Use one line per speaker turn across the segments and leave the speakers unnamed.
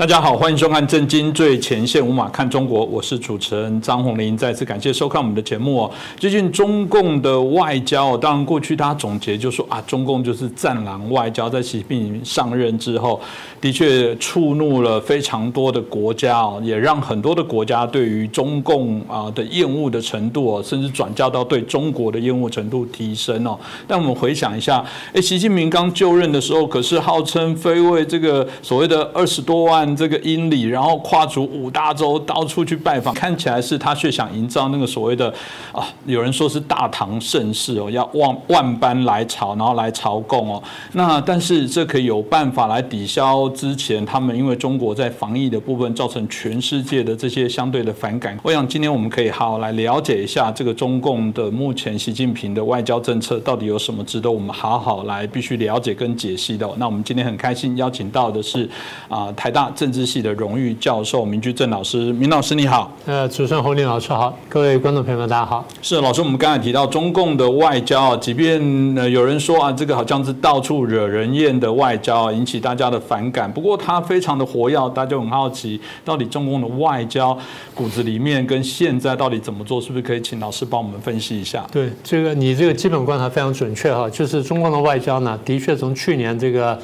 大家好，欢迎收看《震惊最前线》，无马看中国，我是主持人张宏林。再次感谢收看我们的节目哦。最近中共的外交，当然过去大家总结就说啊，中共就是战狼外交。在习近平上任之后，的确触怒了非常多的国家哦，也让很多的国家对于中共啊的厌恶的程度哦，甚至转嫁到对中国的厌恶程度提升哦。但我们回想一下，哎，习近平刚就任的时候，可是号称非为这个所谓的二十多万。这个英里，然后跨足五大洲，到处去拜访，看起来是他却想营造那个所谓的啊，有人说是大唐盛世哦，要万万般来朝，然后来朝贡哦。那但是这可以有办法来抵消之前他们因为中国在防疫的部分造成全世界的这些相对的反感。我想今天我们可以好好来了解一下这个中共的目前习近平的外交政策到底有什么值得我们好好来必须了解跟解析的。那我们今天很开心邀请到的是啊台大。政治系的荣誉教授明居正老师，明老师你好。
呃，主持人洪林老师好，各位观众朋友们大家好。
是老师，我们刚才提到中共的外交，即便呃有人说啊，这个好像是到处惹人厌的外交，引起大家的反感。不过它非常的活跃，大家就很好奇，到底中共的外交骨子里面跟现在到底怎么做，是不是可以请老师帮我们分析一下？
对，这个你这个基本观察非常准确哈，就是中共的外交呢，的确从去年这个。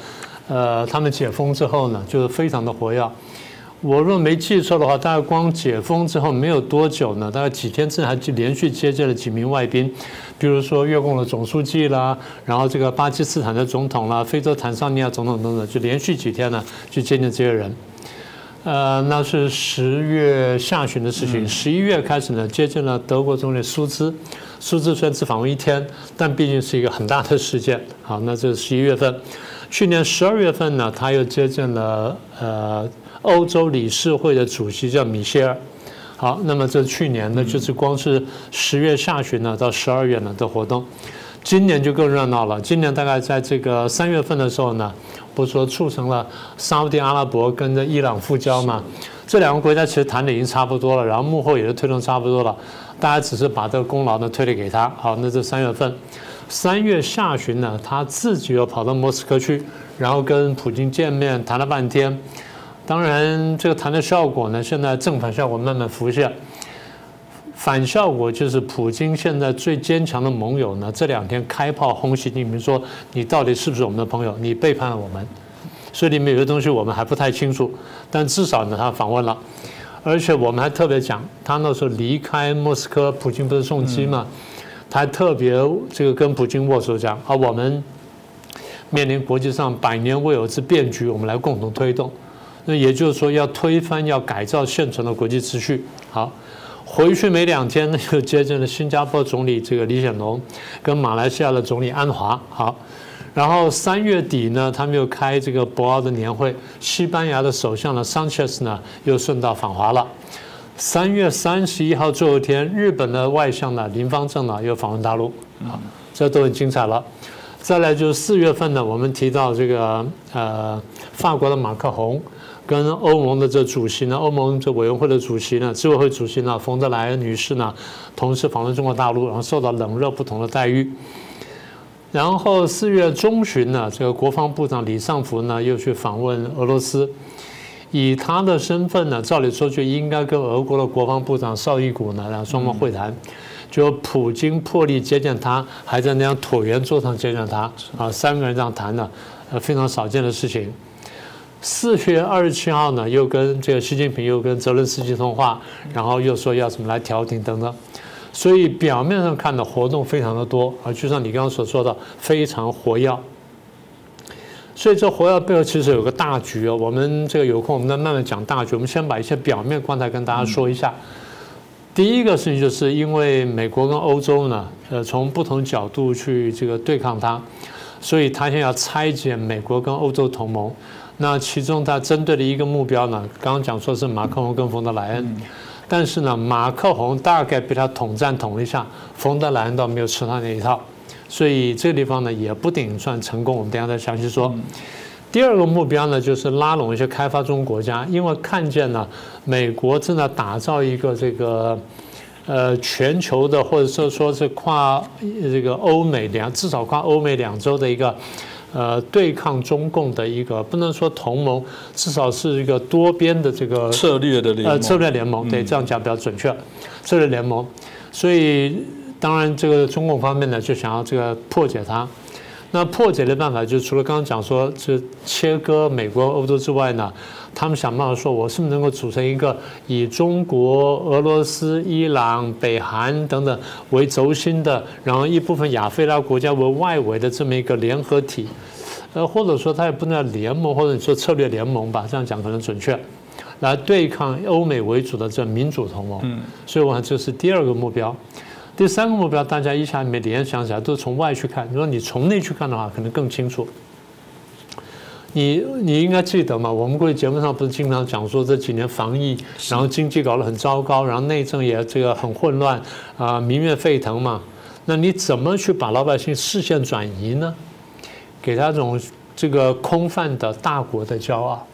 呃，他们解封之后呢，就是非常的活跃。我若没记错的话，大概光解封之后没有多久呢，大概几天之内还就连续接见了几名外宾，比如说越共的总书记啦，然后这个巴基斯坦的总统啦，非洲坦桑尼亚总统等等，就连续几天呢去接见这些人。呃，那是十月下旬的事情，十一月开始呢接见了德国总理苏兹，苏兹虽然只访问一天，但毕竟是一个很大的事件。好，那这是十一月份。去年十二月份呢，他又接见了呃欧洲理事会的主席叫米歇尔。好，那么这去年呢，就是光是十月下旬呢到十二月呢的活动。今年就更热闹了。今年大概在这个三月份的时候呢，不是说促成了沙特阿拉伯跟着伊朗复交嘛？这两个国家其实谈的已经差不多了，然后幕后也是推动差不多了，大家只是把这个功劳呢推了给他。好，那这三月份。三月下旬呢，他自己又跑到莫斯科去，然后跟普京见面谈了半天。当然，这个谈的效果呢，现在正反效果慢慢浮现。反效果就是普京现在最坚强的盟友呢，这两天开炮轰习近平说：“你到底是不是我们的朋友？你背叛了我们。”所以里面有些东西我们还不太清楚，但至少呢，他访问了，而且我们还特别讲，他那时候离开莫斯科，普京不是送机嘛？还特别这个跟普京握手讲，啊，我们面临国际上百年未有之变局，我们来共同推动。那也就是说，要推翻、要改造现存的国际秩序。好，回去没两天呢，又接见了新加坡总理这个李显龙，跟马来西亚的总理安华。好，然后三月底呢，他们又开这个博鳌的年会，西班牙的首相呢，桑切斯呢，又顺道访华了。三月三十一号最后一天，日本的外相呢林方正呢又访问大陆，啊，这都很精彩了。再来就是四月份呢，我们提到这个呃法国的马克宏跟欧盟的这主席呢，欧盟这委员会的主席呢，执委会主席呢冯德莱恩女士呢，同时访问中国大陆，然后受到冷热不同的待遇。然后四月中旬呢，这个国防部长李尚福呢又去访问俄罗斯。以他的身份呢，照理说就应该跟俄国的国防部长绍伊古呢，然后双方会谈。就普京破例接见他，还在那样椭圆桌上接见他，啊，三个人这样谈的，呃，非常少见的事情。四月二十七号呢，又跟这个习近平又跟泽连斯基通话，然后又说要怎么来调停等等。所以表面上看的活动非常的多，啊，就像你刚刚所说的，非常活跃。所以这活跃背后其实有个大局哦。我们这个有空我们再慢慢讲大局。我们先把一些表面观察跟大家说一下。第一个事情就是因为美国跟欧洲呢，呃，从不同角度去这个对抗它，所以他现在要拆解美国跟欧洲同盟。那其中他针对的一个目标呢，刚刚讲说是马克龙跟冯德莱恩，但是呢，马克龙大概被他统战统了一下，冯德莱恩倒没有吃他那一套。所以这个地方呢也不顶算成功，我们等下再详细说。第二个目标呢就是拉拢一些开发中国家，因为看见呢美国正在打造一个这个呃全球的或者说说是跨这个欧美两至少跨欧美两洲的一个呃对抗中共的一个不能说同盟，至少是一个多边的这个
策略的联
呃
盟，
策略联盟，对，这样讲比较准确，策略联盟。所以当然这个中共方面呢，就想要这个破解它。那破解的办法，就除了刚刚讲说，就切割美国、欧洲之外呢，他们想办法说，我是不是能够组成一个以中国、俄罗斯、伊朗、北韩等等为轴心的，然后一部分亚非拉国家为外围的这么一个联合体，呃，或者说它也不能叫联盟，或者你说策略联盟吧，这样讲可能准确，来对抗欧美为主的这民主同盟。嗯，所以我想这是第二个目标。第三个目标，大家一下没联想起来，都是从外去看。如果你从内去看的话，可能更清楚。你你应该记得嘛？我们过去节目上不是经常讲说这几年防疫，然后经济搞得很糟糕，然后内政也这个很混乱啊，民怨沸腾嘛。那你怎么去把老百姓视线转移呢？给他这种这个空泛的大国的骄傲。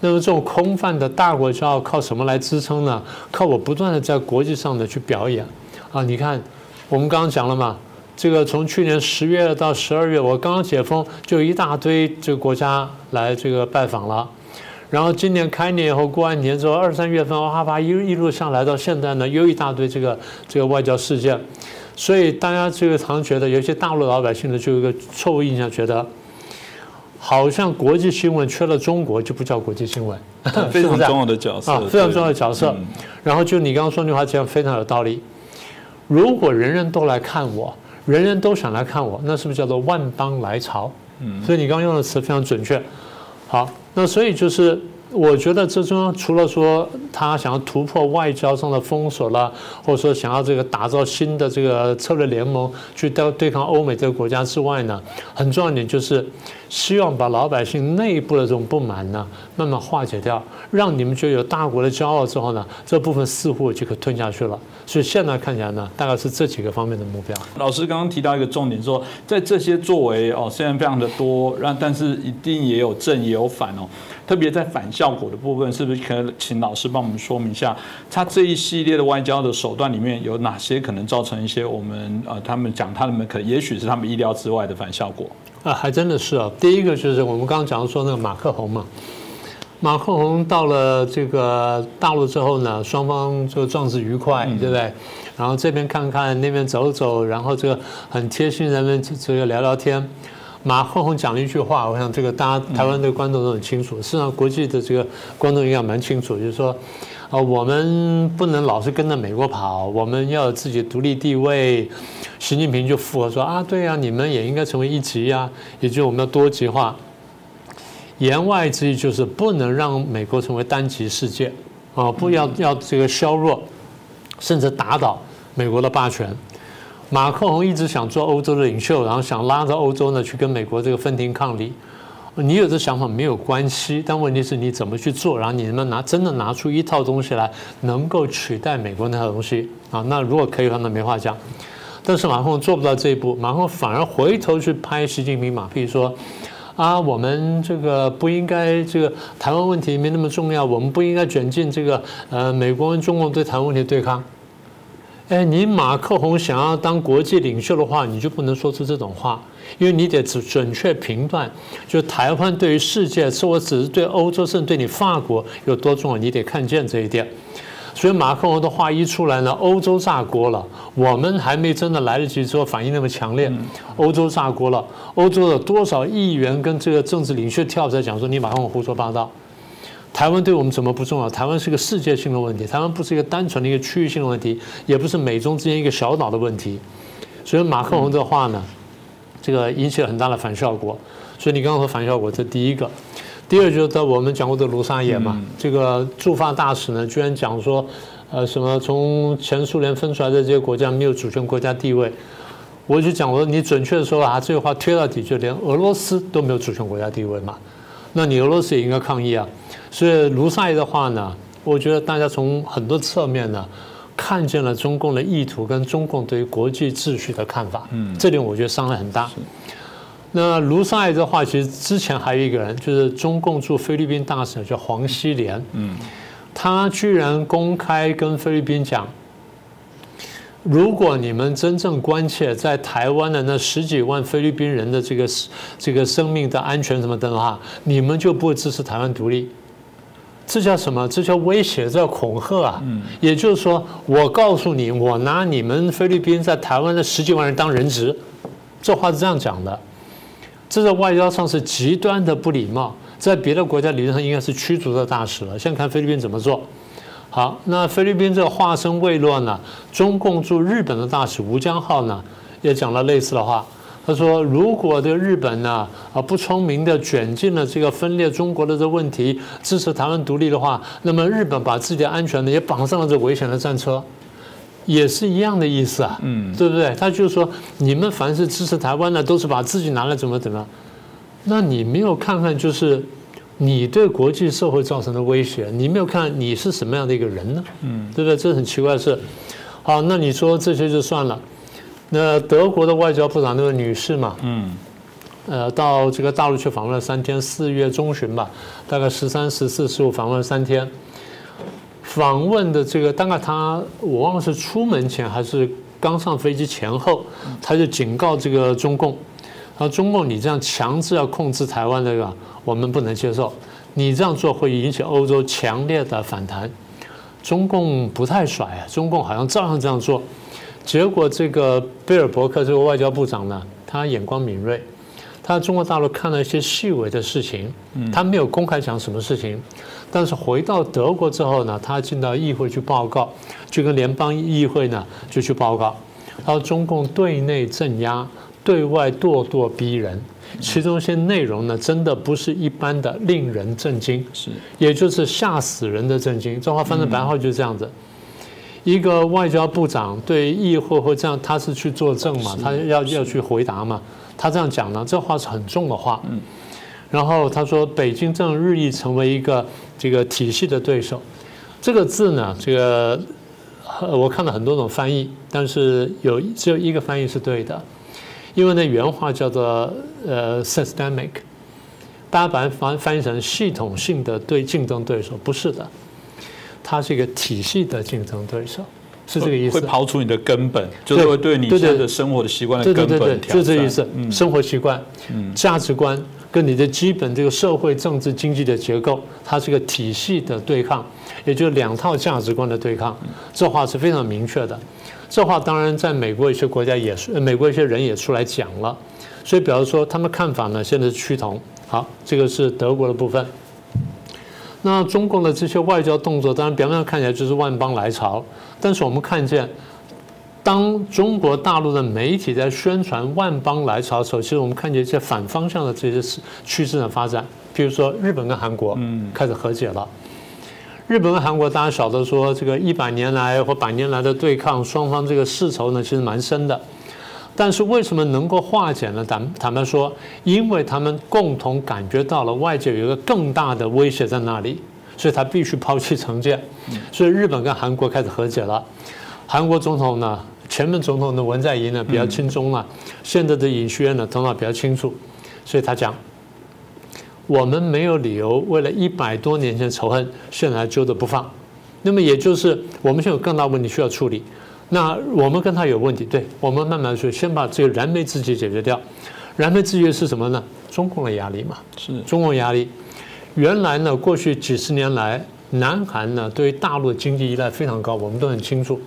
那么这种空泛的大国骄傲靠什么来支撑呢？靠我不断的在国际上的去表演啊！你看，我们刚刚讲了嘛，这个从去年十月到十二月，我刚刚解封，就一大堆这个国家来这个拜访了。然后今年开年以后，过完年之后，二三月份哇啪一一路上来到现在呢，又一大堆这个这个外交事件。所以大家这个常觉得，有些大陆老百姓呢，就有一个错误印象，觉得好像国际新闻缺了中国就不叫国际新闻，
非常重要的角色
啊，非常重要的角色。
嗯
然后就你刚刚说那句话，这样非常有道理。如果人人都来看我，人人都想来看我，那是不是叫做万邦来朝？嗯，所以你刚刚用的词非常准确。好，那所以就是我觉得这中央除了说他想要突破外交上的封锁了，或者说想要这个打造新的这个策略联盟去对对抗欧美这个国家之外呢，很重要一点就是希望把老百姓内部的这种不满呢慢慢化解掉，让你们觉得有大国的骄傲之后呢，这部分似乎就可以吞下去了。所以现在看起来呢，大概是这几个方面的目标。
老师刚刚提到一个重点说，在这些作为哦，虽然非常的多，让但是一定也有正也有反哦。特别在反效果的部分，是不是可以请老师帮我们说明一下，他这一系列的外交的手段里面有哪些可能造成一些我们呃，他们讲他们可也许是他们意料之外的反效果？
啊，还真的是啊。第一个就是我们刚刚讲说那个马克宏嘛，马克宏到了这个大陆之后呢，双方就壮志愉快，对不对？然后这边看看，那边走走，然后这个很贴心，人们这个聊聊天。马克宏讲了一句话，我想这个大家台湾的观众都很清楚，事实上国际的这个观众应该蛮清楚，就是说，啊，我们不能老是跟着美国跑，我们要有自己独立地位。习近平就附和说啊，对呀、你们也应该成为一极呀、也就是我们要多极化。言外之意就是不能让美国成为单极世界，啊，不要要这个削弱，甚至打倒美国的霸权。马克龙一直想做欧洲的领袖，然后想拉着欧洲呢去跟美国这个分庭抗礼。你有这想法没有关系，但问题是你怎么去做，然后你能不能拿真的拿出一套东西来，能够取代美国那套东西啊？那如果可以的话，那没话讲。但是马克龙做不到这一步，马克龙反而回头去拍习近平马屁说。啊，我们这个不应该，这个台湾问题没那么重要，我们不应该卷进这个呃美国跟中共对台湾问题对抗。哎，你马克宏想要当国际领袖的话，你就不能说出这种话，因为你得准准确评断，就台湾对于世界，是我只是对欧洲，甚至对你法国有多重要，你得看见这一点。所以马克龙的话一出来呢，欧洲炸锅了。我们还没真的来得及说反应那么强烈，欧洲炸锅了。欧洲的多少议员跟这个政治领袖跳出来讲说你马克龙胡说八道？台湾对我们怎么不重要？台湾是个世界性的问题，台湾不是一个单纯的一个区域性的问题，也不是美中之间一个小岛的问题。所以马克龙的话呢，这个引起了很大的反效果。所以你刚刚说反效果，这第一个。第二就是我们讲过的卢沙野嘛，这个驻法大使呢，居然讲说，呃，什么从前苏联分出来的这些国家没有主权国家地位，我就讲我说你准确的说啊，这句话推到底就连俄罗斯都没有主权国家地位嘛，那你俄罗斯也应该抗议啊。所以卢沙野的话呢，我觉得大家从很多侧面呢，看见了中共的意图跟中共对于国际秩序的看法，嗯，这点我觉得伤害很大。那卢沙野的话，其实之前还有一个人，就是中共驻菲律宾大使叫黄希莲，嗯，他居然公开跟菲律宾讲，如果你们真正关切在台湾的那十几万菲律宾人的这个这个生命的安全什么的话，你们就不会支持台湾独立。这叫什么？这叫威胁，这叫恐吓啊！也就是说，我告诉你，我拿你们菲律宾在台湾的十几万人当人质，这话是这样讲的。这在外交上是极端的不礼貌，在别的国家理论上应该是驱逐的大使了。现在看菲律宾怎么做。好，那菲律宾这个化身未落呢？中共驻日本的大使吴江浩呢，也讲了类似的话。他说：“如果这个日本呢啊不聪明的卷进了这个分裂中国的这问题，支持台湾独立的话，那么日本把自己的安全呢也绑上了这危险的战车，也是一样的意思啊，嗯，对不对？他就是说，你们凡是支持台湾的，都是把自己拿来怎么怎么，那你没有看看就是你对国际社会造成的威胁，你没有看你是什么样的一个人呢？嗯，对不对？这很奇怪的事。好，那你说这些就算了。”那德国的外交部长那位女士嘛，嗯，呃，到这个大陆去访问了三天，四月中旬吧，大概十三、十四、十五访问了三天。访问的这个大概他我忘了是出门前还是刚上飞机前后，他就警告这个中共，说中共你这样强制要控制台湾这个，我们不能接受，你这样做会引起欧洲强烈的反弹。中共不太甩啊，中共好像照样这样做。结果，这个贝尔伯克这个外交部长呢，他眼光敏锐，他中国大陆看了一些细微的事情，他没有公开讲什么事情，但是回到德国之后呢，他进到议会去报告，就跟联邦议会呢就去报告，然后中共对内镇压，对外咄咄逼人，其中一些内容呢，真的不是一般的令人震惊，是，也就是吓死人的震惊。这话翻成白话就是这样子。一个外交部长对议会会这样，他是去作证嘛？他要要去回答嘛？他这样讲呢，这话是很重的话。嗯。然后他说，北京正日益成为一个这个体系的对手。这个字呢，这个我看了很多种翻译，但是有只有一个翻译是对的，因为呢原话叫做呃 systemic，大家把它翻翻译成系统性的对竞争对手，不是的。它是一个体系的竞争对手，是这个意思。
会刨除你的根本，就是会对你现在的生活的习惯的根本
挑就这意思。生活习惯、价值观跟你的基本这个社会、政治、经济的结构，它是一个体系的对抗，也就是两套价值观的对抗。这话是非常明确的。这话当然在美国一些国家也是，美国一些人也出来讲了。所以，比方说他们看法呢，现在是趋同。好，这个是德国的部分。那中共的这些外交动作，当然表面上看起来就是万邦来朝，但是我们看见，当中国大陆的媒体在宣传万邦来朝的时候，其实我们看见一些反方向的这些趋势的发展。比如说，日本跟韩国开始和解了。日本跟韩国大家晓得说，这个一百年来或百年来的对抗，双方这个世仇呢，其实蛮深的。但是为什么能够化解呢？坦坦白说，因为他们共同感觉到了外界有一个更大的威胁在那里，所以他必须抛弃成见。所以日本跟韩国开始和解了。韩国总统呢，前任总统的文在寅呢比较轻松了，现在的尹锡悦呢头脑比较清楚，所以他讲，我们没有理由为了一百多年前仇恨，现在还揪着不放。那么也就是我们现在有更大问题需要处理。那我们跟他有问题，对我们慢慢说，先把这个燃眉之急解决掉。燃眉之急是什么呢？中共的压力嘛，
是
中共压力。原来呢，过去几十年来，南韩呢对于大陆的经济依赖非常高，我们都很清楚。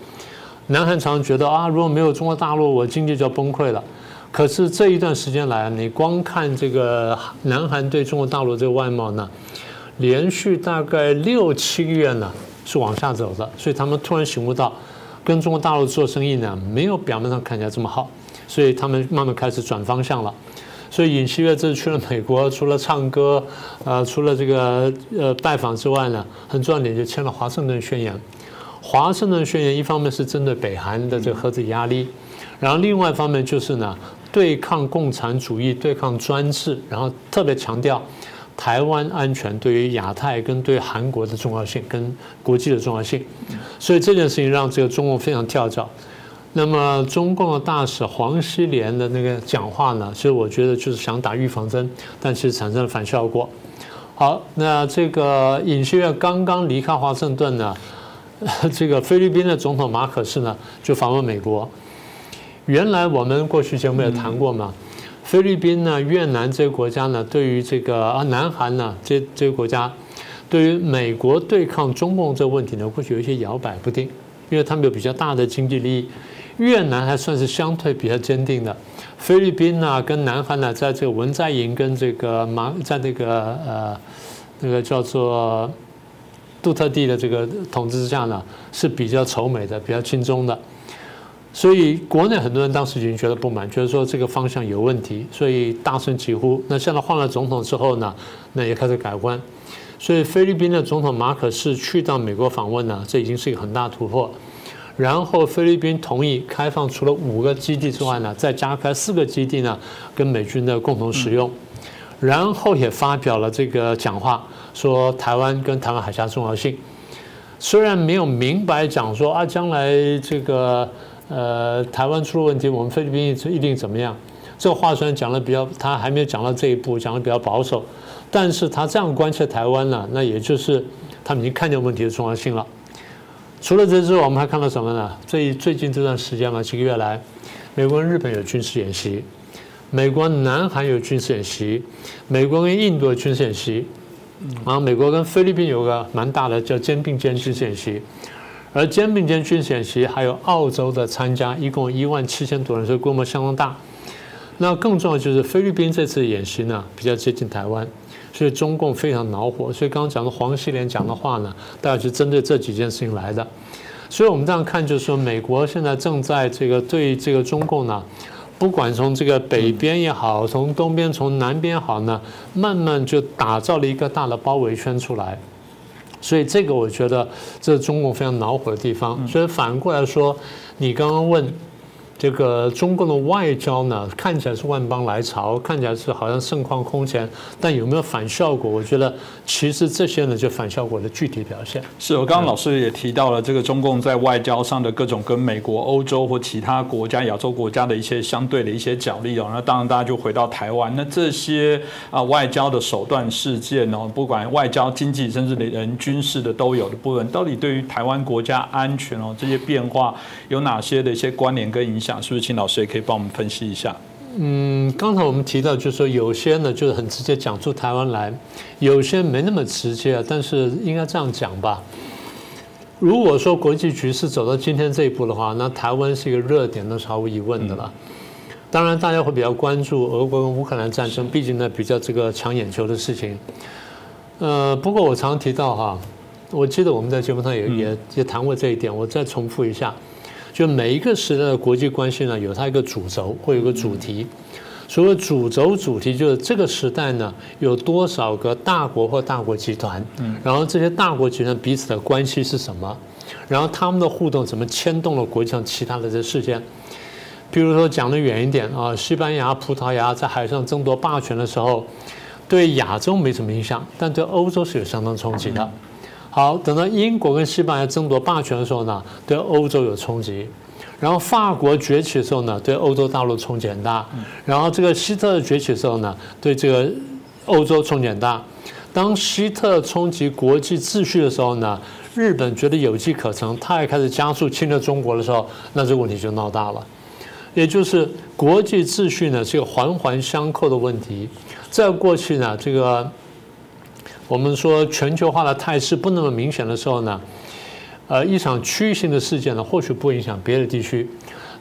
南韩常常觉得啊，如果没有中国大陆，我经济就要崩溃了。可是这一段时间来，你光看这个南韩对中国大陆这个外贸呢，连续大概六七个月呢是往下走的，所以他们突然醒悟到。跟中国大陆做生意呢，没有表面上看起来这么好，所以他们慢慢开始转方向了。所以尹锡悦这次去了美国，除了唱歌，呃，除了这个呃拜访之外呢，很重要点就签了华盛顿宣言。华盛顿宣言一方面是针对北韩的这个核子压力，然后另外一方面就是呢，对抗共产主义、对抗专制，然后特别强调。台湾安全对于亚太跟对韩国的重要性，跟国际的重要性，所以这件事情让这个中共非常跳脚。那么中共的大使黄希濂的那个讲话呢，其实我觉得就是想打预防针，但其实产生了反效果。好，那这个尹锡悦刚刚离开华盛顿呢，这个菲律宾的总统马可斯呢就访问美国。原来我们过去节目也谈过嘛，菲律宾呢、越南这些国家呢，对于这个啊，南韩呢这这些国家，对于美国对抗中共这个问题呢，过去有一些摇摆不定，因为他们有比较大的经济利益。越南还算是相对比较坚定的，菲律宾呢跟南韩呢，在这个文在寅跟这个马在那个呃那个叫做杜特地的这个统治之下呢，是比较仇美的，比较亲中的。所以国内很多人当时已经觉得不满，觉得说这个方向有问题，所以大声疾呼。那现在换了总统之后呢，那也开始改观。所以菲律宾的总统马可是去到美国访问呢，这已经是一个很大突破。然后菲律宾同意开放除了五个基地之外呢，再加开四个基地呢，跟美军的共同使用。然后也发表了这个讲话，说台湾跟台湾海峡重要性。虽然没有明白讲说啊，将来这个呃台湾出了问题，我们菲律宾一定怎么样？这话虽然讲的比较，他还没有讲到这一步，讲的比较保守。但是他这样关切台湾呢，那也就是他们已经看见问题的重要性了。除了这之外，我们还看到什么呢？最最近这段时间嘛，几个月来，美国跟日本有军事演习，美国南韩有军事演习，美国跟印度有军事演习，然后美国跟菲律宾有个蛮大的叫肩并肩军事演习，而肩并肩军事演习还有澳洲的参加，一共一万七千多人，所以规模相当大。那更重要就是菲律宾这次演习呢，比较接近台湾。所以中共非常恼火，所以刚刚讲的黄锡莲讲的话呢，大概是针对这几件事情来的。所以我们这样看，就是说美国现在正在这个对这个中共呢，不管从这个北边也好，从东边、从南边好呢，慢慢就打造了一个大的包围圈出来。所以这个我觉得这是中共非常恼火的地方。所以反过来说，你刚刚问。这个中共的外交呢，看起来是万邦来朝，看起来是好像盛况空前，但有没有反效果？我觉得其实这些呢，就反效果的具体表现。
是我刚刚老师也提到了，这个中共在外交上的各种跟美国、欧洲或其他国家、亚洲国家的一些相对的一些角力哦。那当然，大家就回到台湾，那这些啊外交的手段事件哦，不管外交、经济，甚至连军事的都有的部分，到底对于台湾国家安全哦这些变化有哪些的一些关联跟影响？是不是请老师也可以帮我们分析一下？
嗯，刚才我们提到，就是说有些呢，就是很直接讲出台湾来，有些没那么直接，但是应该这样讲吧。如果说国际局势走到今天这一步的话，那台湾是一个热点，那是毫无疑问的了。当然，大家会比较关注俄国跟乌克兰战争，毕竟呢比较这个抢眼球的事情。呃，不过我常提到哈，我记得我们在节目上也也也谈过这一点，我再重复一下。就每一个时代的国际关系呢，有它一个主轴，会有个主题。所谓主轴主题，就是这个时代呢，有多少个大国或大国集团，然后这些大国集团彼此的关系是什么，然后他们的互动怎么牵动了国际上其他的这事件。比如说讲的远一点啊，西班牙、葡萄牙在海上争夺霸权的时候，对亚洲没什么影响，但对欧洲是有相当冲击的。好，等到英国跟西班牙争夺霸权的时候呢，对欧洲有冲击；然后法国崛起的时候呢，对欧洲大陆冲击很大；然后这个希特勒崛起的时候呢，对这个欧洲冲击很大。当希特冲击国际秩序的时候呢，日本觉得有机可乘，他也开始加速侵略中国的时候，那这个问题就闹大了。也就是国际秩序呢是一个环环相扣的问题，在过去呢，这个。我们说全球化的态势不那么明显的时候呢，呃，一场区域性的事件呢，或许不影响别的地区，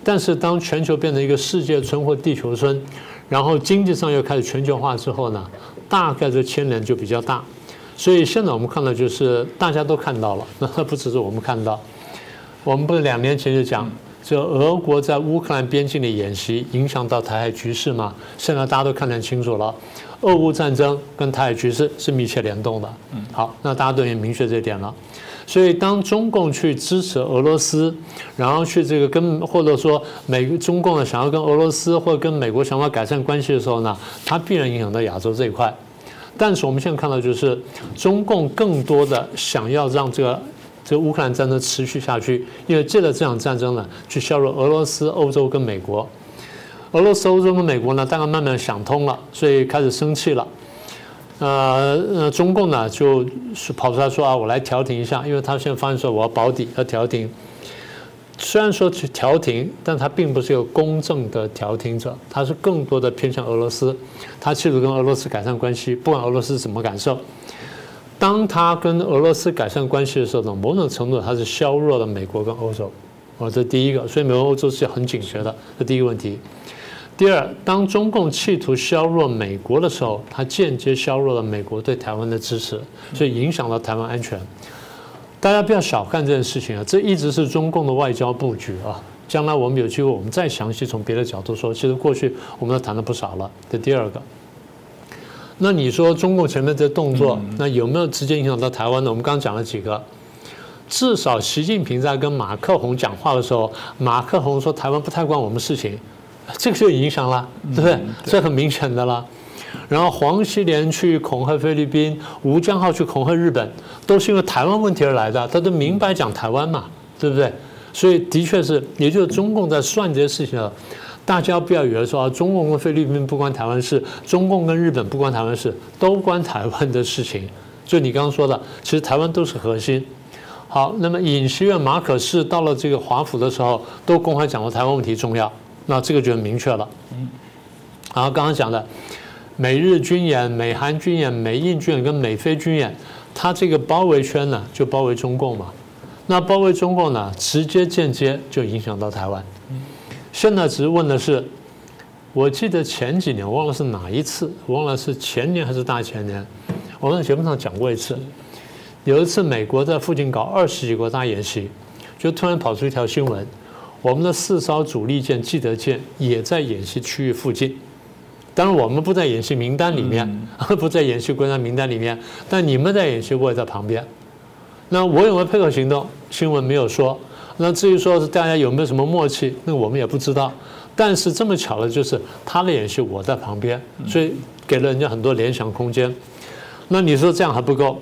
但是当全球变成一个世界村或地球村，然后经济上又开始全球化之后呢，大概这牵连就比较大。所以现在我们看到就是大家都看到了，那不只是我们看到，我们不是两年前就讲，就俄国在乌克兰边境的演习影响到台海局势嘛？现在大家都看得清楚了。俄乌战争跟台海局势是密切联动的。嗯，好，那大家都已经明确这一点了。所以，当中共去支持俄罗斯，然后去这个跟或者说美中共呢想要跟俄罗斯或者跟美国想要改善关系的时候呢，它必然影响到亚洲这一块。但是我们现在看到，就是中共更多的想要让这个这个乌克兰战争持续下去，因为借着这场战争呢，去削弱俄罗斯、欧洲跟美国。俄罗斯、欧洲跟美国呢，大概慢慢想通了，所以开始生气了。呃呃，中共呢就是跑出来说啊，我来调停一下，因为他现在发现说我要保底要调停。虽然说去调停，但他并不是一个公正的调停者，他是更多的偏向俄罗斯，他企图跟俄罗斯改善关系，不管俄罗斯怎么感受。当他跟俄罗斯改善关系的时候呢，某种程度他是削弱了美国跟欧洲，哦，这第一个，所以美国欧洲是很警觉的，这第一个问题。第二，当中共企图削弱美国的时候，它间接削弱了美国对台湾的支持，所以影响到台湾安全。大家不要小看这件事情啊，这一直是中共的外交布局啊。将来我们有机会，我们再详细从别的角度说。其实过去我们都谈了不少了。这第二个，那你说中共前面这动作，那有没有直接影响到台湾呢？我们刚刚讲了几个，至少习近平在跟马克宏讲话的时候，马克宏说台湾不太关我们事情，这个就影响了，对不对？这很明显的了。然后黄锡莲去恐吓菲律宾，吴江浩去恐吓日本，都是因为台湾问题而来的，他都明白讲台湾嘛，对不对？所以的确是，也就是中共在算这些事情了，大家不要以为说啊中共跟菲律宾不关台湾事，中共跟日本不关台湾事，都关台湾的事情。就你刚刚说的，其实台湾都是核心。好，那么尹锡悦、马可仕到了这个华府的时候，都公开讲了台湾问题重要，那这个就明确了。嗯，然后刚刚讲的。美日军演、美韩军演、美印军演跟美菲军演，它这个包围圈呢，就包围中共嘛。那包围中共呢，直接间接就影响到台湾。现在只是问的是，我记得前几年忘了是哪一次，忘了是前年还是大前年，我在节目上讲过一次。有一次美国在附近搞二十几国大演习，就突然跑出一条新闻，我们的四艘主力舰记得舰也在演习区域附近。当然，我们不在演习名单里面，不在演习国家名单里面。但你们在演习，我也在旁边。那我有没有配合行动？新闻没有说。那至于说是大家有没有什么默契，那我们也不知道。但是这么巧的就是他的演习，我在旁边，所以给了人家很多联想空间。那你说这样还不够？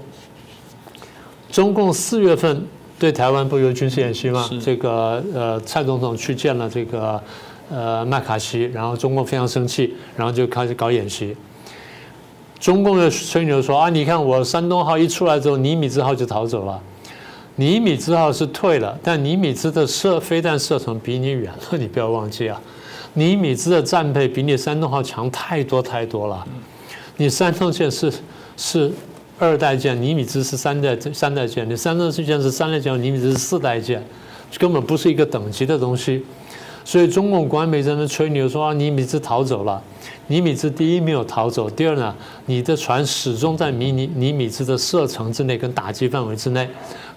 中共四月份对台湾不有军事演习吗？这个呃，蔡总统去见了这个。呃，麦卡锡，然后中共非常生气，然后就开始搞演习。中共的吹牛说啊，你看我山东号一出来之后，尼米兹号就逃走了。尼米兹号是退了，但尼米兹的射飞弹射程比你远了，你不要忘记啊。尼米兹的战备比你山东号强太多太多了。你山东舰是是二代舰，尼米兹是三代三代舰，你山东舰是三代舰，尼米兹是四代舰，根本不是一个等级的东西。所以中共官媒在那吹牛说啊，尼米兹逃走了。尼米兹第一没有逃走，第二呢，你的船始终在尼尼尼米兹的射程之内跟打击范围之内，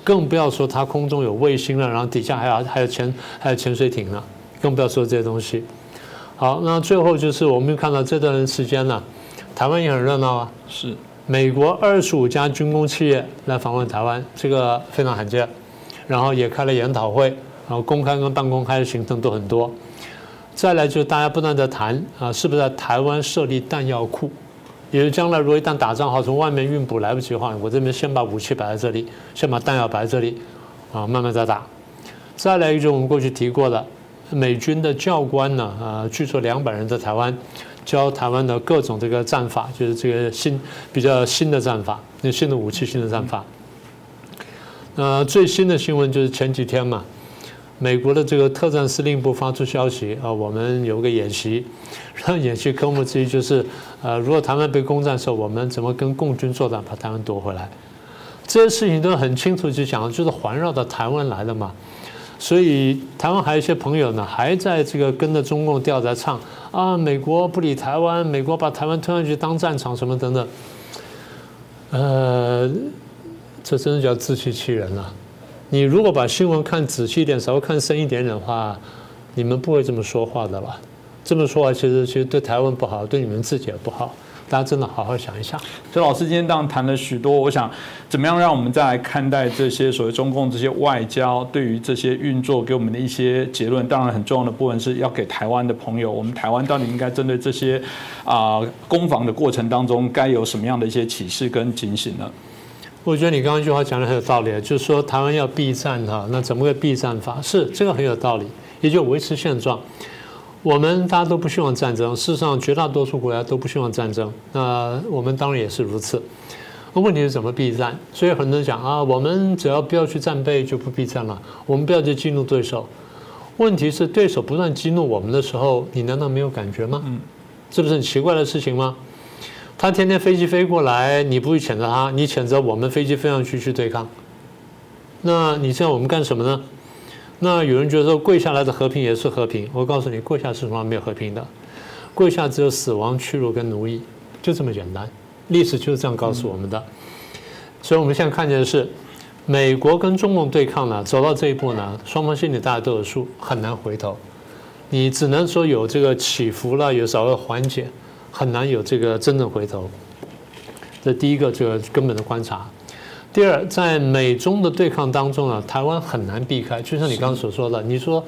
更不要说它空中有卫星了，然后底下还有还有潜还有潜水艇呢，更不要说这些东西。好，那最后就是我们看到这段时间呢，台湾也很热闹啊，
是
美国二十五家军工企业来访问台湾，这个非常罕见，然后也开了研讨会。然后公开跟半公开的行程都很多，再来就是大家不断的谈啊，是不是在台湾设立弹药库？也就将来如果一旦打仗好从外面运补来不及的话，我这边先把武器摆在这里，先把弹药摆在这里，啊，慢慢再打。再来一种我们过去提过的，美军的教官呢，啊，据说两百人在台湾教台湾的各种这个战法，就是这个新比较新的战法，那新的武器、新的战法。那，最新的新闻就是前几天嘛。美国的这个特战司令部发出消息啊，我们有个演习，然后演习科目之一就是，呃，如果台湾被攻占的时候，我们怎么跟共军作战把台湾夺回来？这些事情都很清楚去讲，就是环绕到台湾来的嘛。所以台湾还有一些朋友呢，还在这个跟着中共调在唱啊，美国不理台湾，美国把台湾推上去当战场什么等等。呃，这真的叫自欺欺人了。你如果把新闻看仔细一点，稍微看深一点点的话，你们不会这么说话的了。这么说话，其实其实对台湾不好，对你们自己也不好。大家真的好好想一想。
所以老师今天当然谈了许多，我想怎么样让我们再来看待这些所谓中共这些外交对于这些运作给我们的一些结论。当然很重要的部分是要给台湾的朋友，我们台湾到底应该针对这些啊攻防的过程当中，该有什么样的一些启示跟警醒呢？
我觉得你刚刚一句话讲的很有道理，就是说台湾要避战哈，那怎么个避战法？是这个很有道理，也就维持现状。我们大家都不希望战争，事实上绝大多数国家都不希望战争。那我们当然也是如此。那问题是怎么避战？所以很多人讲啊，我们只要不要去战备就不避战了，我们不要去激怒对手。问题是对手不断激怒我们的时候，你难道没有感觉吗？嗯，这不是很奇怪的事情吗？他天天飞机飞过来，你不会谴责他，你谴责我们飞机飞上去去对抗。那你现在我们干什么呢？那有人觉得说跪下来的和平也是和平，我告诉你，跪下是从来没有和平的，跪下只有死亡、屈辱跟奴役，就这么简单。历史就是这样告诉我们的。所以我们现在看见的是，美国跟中共对抗呢，走到这一步呢，双方心里大家都有数，很难回头。你只能说有这个起伏了，有稍微缓解，很难有这个真正回头。这第一个这个根本的观察。第二，在美中的对抗当中啊，台湾很难避开。就像你刚刚所说的，你说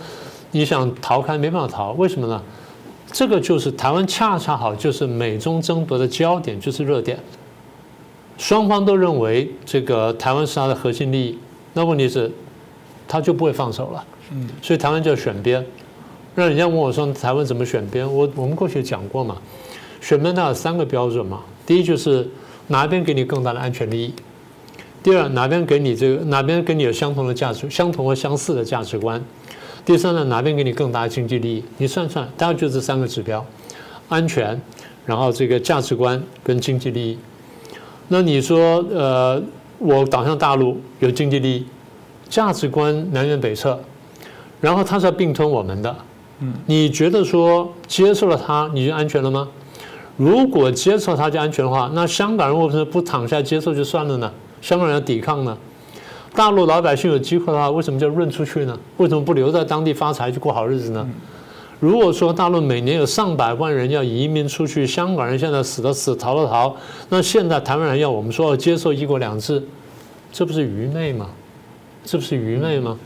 你想逃开没办法逃，为什么呢？这个就是台湾恰恰好就是美中争夺的焦点，就是热点。双方都认为这个台湾是他的核心利益，那问题是他就不会放手了。嗯，所以台湾就要选边。让人家问我说台湾怎么选边？我我们过去讲过嘛，选边它有三个标准嘛。第一就是哪边给你更大的安全利益。第二，哪边给你这个，哪边跟你有相同的价值、相同和相似的价值观？第三呢，哪边给你更大的经济利益？你算算，大概就这三个指标：安全，然后这个价值观跟经济利益。那你说，呃，我导向大陆有经济利益，价值观南辕北辙，然后它是要并吞我们的。嗯，你觉得说接受了它，你就安全了吗？如果接受它就安全的话，那香港人为什么不躺下接受就算了呢？香港人要抵抗呢？大陆老百姓有机会的话，为什么就润出去呢？为什么不留在当地发财去过好日子呢？如果说大陆每年有上百万人要移民出去，香港人现在死的死，逃的逃，那现在台湾人要我们说要接受一国两制，这不是愚昧吗？这不是愚昧吗？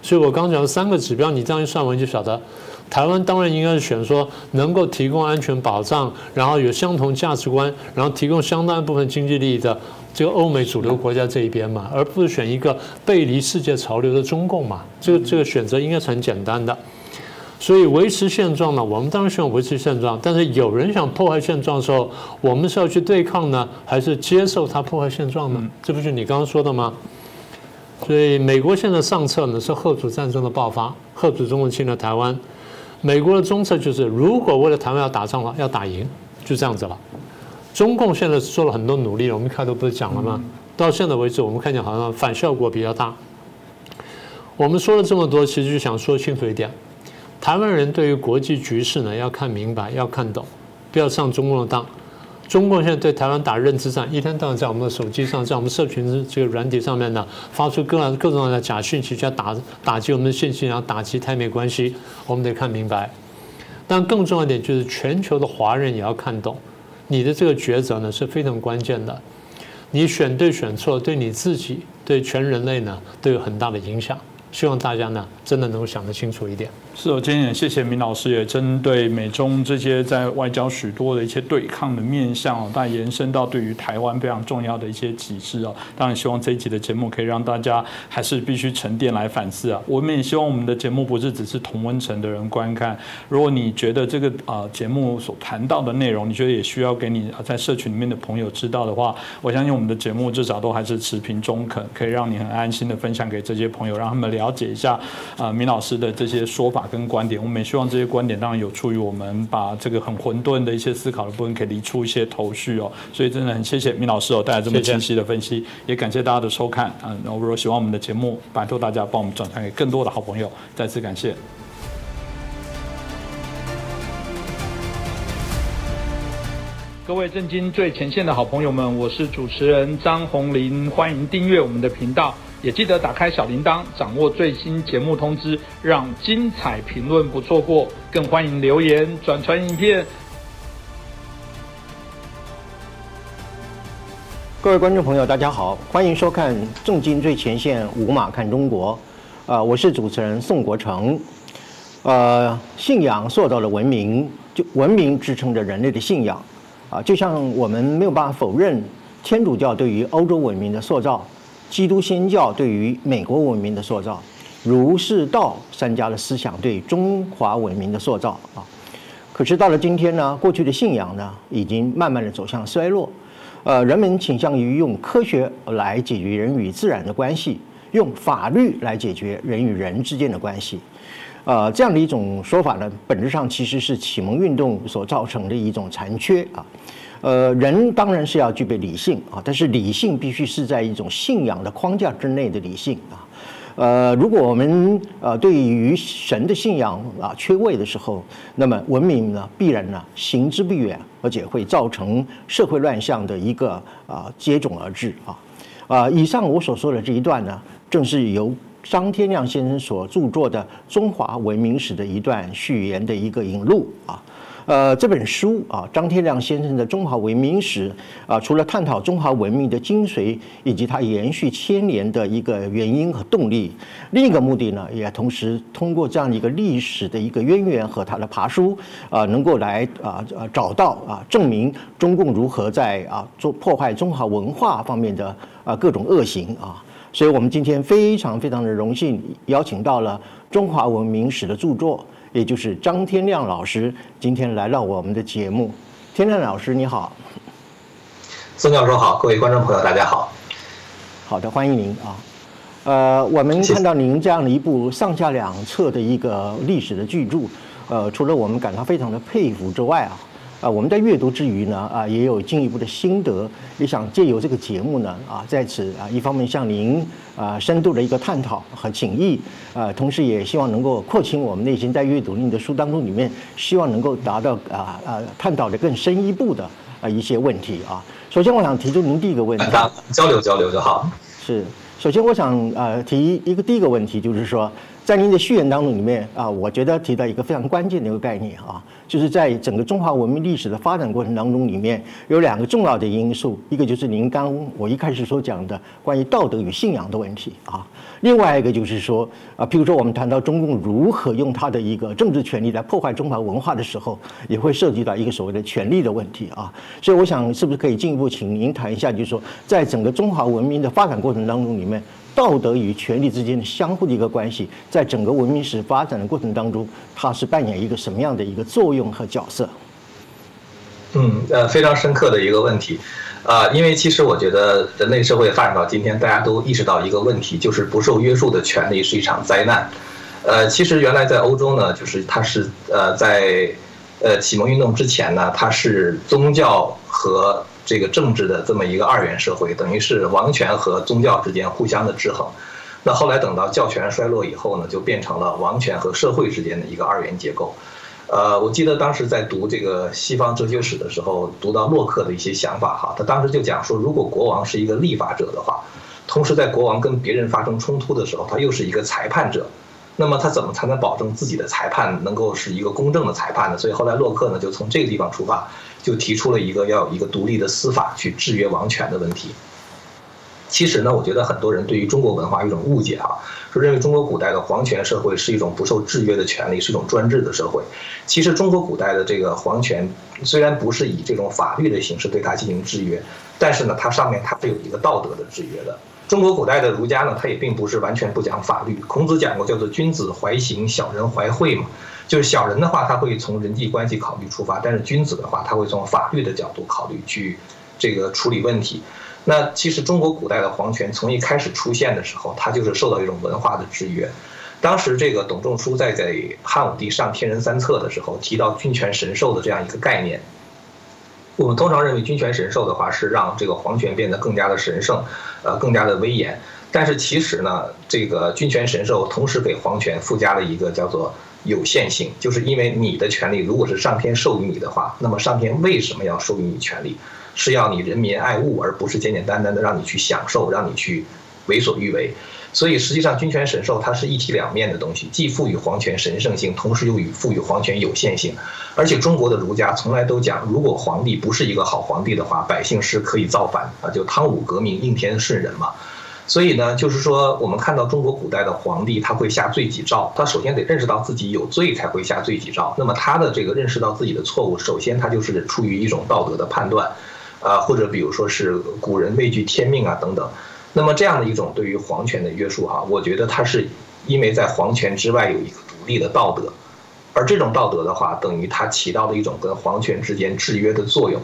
所以我刚讲的三个指标，你这样一算完就晓得。台湾当然应该是选说能够提供安全保障，然后有相同价值观，然后提供相当一部分经济利益的这个欧美主流国家这一边嘛，而不是选一个背离世界潮流的中共嘛。这个这个选择应该是很简单的。所以维持现状呢，我们当然希望维持现状，但是有人想破坏现状的时候，我们是要去对抗呢，还是接受他破坏现状呢？这不是你刚刚说的吗？所以美国现在上策呢是核主战争的爆发，核主中共侵略台湾。美国的中策就是，如果为了台湾要打仗的话，要打赢，就这样子了。中共现在做了很多努力，我们开头不是讲了吗？到现在为止，我们看见好像反效果比较大。我们说了这么多，其实就想说清楚一点：台湾人对于国际局势呢，要看明白，要看懂，不要上中共的当。中共现在对台湾打认知战，一天到晚在我们的手机上，在我们社群这个软体上面呢，发出各各种各样的假讯息，要打打击我们的信心，然后打击台美关系，我们得看明白。但更重要一点就是，全球的华人也要看懂，你的这个抉择呢是非常关键的。你选对选错，对你自己，对全人类呢都有很大的影响。希望大家呢真的能够想得清楚一点。
是，我今天也谢谢明老师，也针对美中这些在外交许多的一些对抗的面向哦，但延伸到对于台湾非常重要的一些启示哦。当然，希望这一集的节目可以让大家还是必须沉淀来反思啊。我们也希望我们的节目不是只是同温层的人观看。如果你觉得这个啊节目所谈到的内容，你觉得也需要给你在社群里面的朋友知道的话，我相信我们的节目至少都还是持平中肯，可以让你很安心的分享给这些朋友，让他们了解一下啊明老师的这些说法。跟观点，我们也希望这些观点当然有助于我们把这个很混沌的一些思考的部分，可以理出一些头绪哦。所以真的很谢谢明老师哦带来这么清晰的分析，也感谢大家的收看啊。然后如果喜欢我们的节目，拜托大家帮我们转传给更多的好朋友，再次感谢各位震惊最前线的好朋友们，我是主持人张宏林，欢迎订阅我们的频道。也记得打开小铃铛，掌握最新节目通知，让精彩评论不错过。更欢迎留言、转传影片。
各位观众朋友，大家好，欢迎收看《重金最前线》五马看中国。呃，我是主持人宋国成。呃，信仰塑造了文明，就文明支撑着人类的信仰。啊，就像我们没有办法否认天主教对于欧洲文明的塑造。基督新教对于美国文明的塑造，儒释道三家的思想对中华文明的塑造啊。可是到了今天呢，过去的信仰呢，已经慢慢的走向衰落。呃，人们倾向于用科学来解决人与自然的关系，用法律来解决人与人之间的关系。呃，这样的一种说法呢，本质上其实是启蒙运动所造成的一种残缺啊。呃，人当然是要具备理性啊，但是理性必须是在一种信仰的框架之内的理性啊。呃，如果我们呃对于神的信仰啊缺位的时候，那么文明呢必然呢行之不远，而且会造成社会乱象的一个啊接踵而至啊。啊，以上我所说的这一段呢，正是由张天亮先生所著作的《中华文明史》的一段序言的一个引录啊。呃，这本书啊，张天亮先生的《中华文明史》啊，除了探讨中华文明的精髓以及它延续千年的一个原因和动力，另一个目的呢，也同时通过这样一个历史的一个渊源和它的爬书啊，能够来啊啊找到啊证明中共如何在啊做破坏中华文化方面的啊各种恶行啊。所以我们今天非常非常的荣幸邀请到了《中华文明史》的著作。也就是张天亮老师今天来到我们的节目，天亮老师你好，
孙教授好，各位观众朋友大家好，
好的欢迎您啊，呃，我们看到您这样的一部上下两册的一个历史的巨著，呃，除了我们感到非常的佩服之外啊。啊，我们在阅读之余呢，啊，也有进一步的心得，也想借由这个节目呢，啊，在此啊，一方面向您啊深度的一个探讨和请益，啊，同时也希望能够扩清我们内心在阅读您的书当中里面，希望能够达到啊啊探讨的更深一步的啊一些问题啊。首先，我想提出您第一个问题，
交流交流就好。
是，首先我想啊提一个第一个问题，就是说。在您的序言当中里面啊，我觉得提到一个非常关键的一个概念啊，就是在整个中华文明历史的发展过程当中里面有两个重要的因素，一个就是您刚我一开始所讲的关于道德与信仰的问题啊，另外一个就是说啊，譬如说我们谈到中共如何用他的一个政治权力来破坏中华文化的时候，也会涉及到一个所谓的权力的问题啊，所以我想是不是可以进一步请您谈一下，就是说在整个中华文明的发展过程当中里面。道德与权力之间的相互的一个关系，在整个文明史发展的过程当中，它是扮演一个什么样的一个作用和角色？
嗯，呃，非常深刻的一个问题，啊，因为其实我觉得人类社会发展到今天，大家都意识到一个问题，就是不受约束的权利是一场灾难。呃，其实原来在欧洲呢，就是它是呃在呃启蒙运动之前呢，它是宗教和这个政治的这么一个二元社会，等于是王权和宗教之间互相的制衡。那后来等到教权衰落以后呢，就变成了王权和社会之间的一个二元结构。呃，我记得当时在读这个西方哲学史的时候，读到洛克的一些想法哈，他当时就讲说，如果国王是一个立法者的话，同时在国王跟别人发生冲突的时候，他又是一个裁判者，那么他怎么才能保证自己的裁判能够是一个公正的裁判呢？所以后来洛克呢，就从这个地方出发。就提出了一个要有一个独立的司法去制约王权的问题。其实呢，我觉得很多人对于中国文化有一种误解哈，说认为中国古代的皇权社会是一种不受制约的权利，是一种专制的社会。其实中国古代的这个皇权虽然不是以这种法律的形式对它进行制约，但是呢，它上面它是有一个道德的制约的。中国古代的儒家呢，它也并不是完全不讲法律。孔子讲过叫做“君子怀刑，小人怀惠”嘛。就是小人的话，他会从人际关系考虑出发；但是君子的话，他会从法律的角度考虑去这个处理问题。那其实中国古代的皇权从一开始出现的时候，它就是受到一种文化的制约。当时这个董仲舒在给汉武帝上天人三策的时候提到君权神授的这样一个概念。我们通常认为君权神授的话是让这个皇权变得更加的神圣，呃，更加的威严。但是其实呢，这个君权神授同时给皇权附加了一个叫做有限性，就是因为你的权利如果是上天授予你的话，那么上天为什么要授予你权利？是要你人民爱物，而不是简简单单的让你去享受，让你去为所欲为。所以实际上君权神授它是一体两面的东西，既赋予皇权神圣性，同时又与赋予皇权有限性。而且中国的儒家从来都讲，如果皇帝不是一个好皇帝的话，百姓是可以造反啊，就汤武革命，应天顺人嘛。所以呢，就是说，我们看到中国古代的皇帝，他会下罪己诏，他首先得认识到自己有罪，才会下罪己诏。那么他的这个认识到自己的错误，首先他就是出于一种道德的判断，啊，或者比如说是古人畏惧天命啊等等。那么这样的一种对于皇权的约束哈，我觉得它是因为在皇权之外有一个独立的道德，而这种道德的话，等于它起到了一种跟皇权之间制约的作用。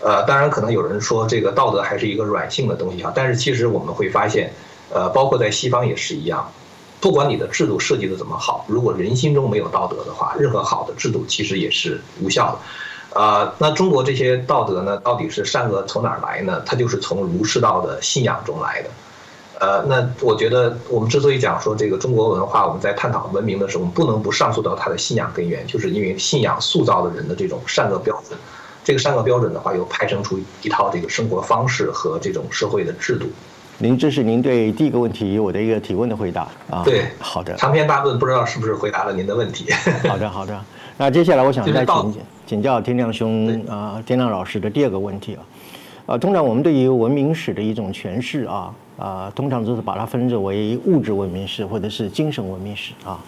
呃，当然可能有人说这个道德还是一个软性的东西啊，但是其实我们会发现，呃，包括在西方也是一样，不管你的制度设计的怎么好，如果人心中没有道德的话，任何好的制度其实也是无效的。啊，那中国这些道德呢，到底是善恶从哪儿来呢？它就是从儒释道的信仰中来的。呃，那我觉得我们之所以讲说这个中国文化，我们在探讨文明的时候，我们不能不上溯到它的信仰根源，就是因为信仰塑造了人的这种善恶标准。这个善恶标准的话，又派生出一套这个生活方式和这种社会的制度。
您这是您对第一个问题我的一个提问的回答
啊？对，
好的。
长篇大论，不知道是不是回答了您的问题？
好的，好的。那接下来我想再请请教天亮兄啊，天亮老师的第二个问题啊，啊，通常我们对于文明史的一种诠释啊啊，通常都是把它分作为物质文明史或者是精神文明史啊，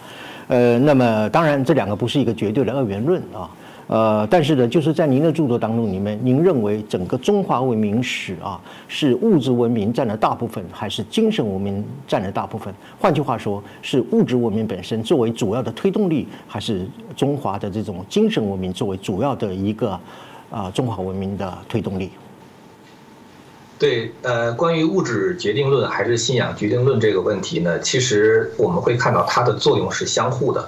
呃，那么当然这两个不是一个绝对的二元论啊。呃，但是呢，就是在您的著作当中，里面您认为整个中华文明史啊，是物质文明占了大部分，还是精神文明占了大部分？换句话说，是物质文明本身作为主要的推动力，还是中华的这种精神文明作为主要的一个啊中华文明的推动力？
对，呃，关于物质决定论还是信仰决定论这个问题呢，其实我们会看到它的作用是相互的。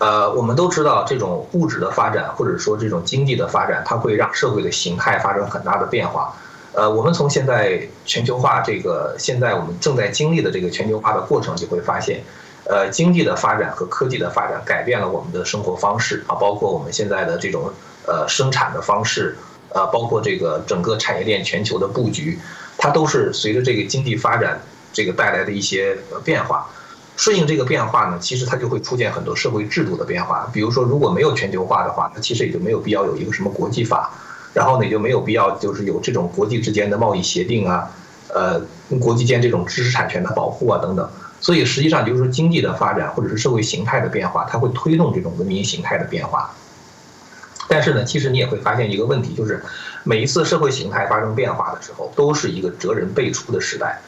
呃，我们都知道，这种物质的发展，或者说这种经济的发展，它会让社会的形态发生很大的变化。呃，我们从现在全球化这个现在我们正在经历的这个全球化的过程，就会发现，呃，经济的发展和科技的发展改变了我们的生活方式啊，包括我们现在的这种呃生产的方式，呃，包括这个整个产业链全球的布局，它都是随着这个经济发展这个带来的一些变化。顺应这个变化呢，其实它就会出现很多社会制度的变化。比如说，如果没有全球化的话，它其实也就没有必要有一个什么国际法，然后呢，也就没有必要就是有这种国际之间的贸易协定啊，呃，国际间这种知识产权的保护啊等等。所以实际上就是说，经济的发展或者是社会形态的变化，它会推动这种文明形态的变化。但是呢，其实你也会发现一个问题，就是每一次社会形态发生变化的时候，都是一个哲人辈出的时代。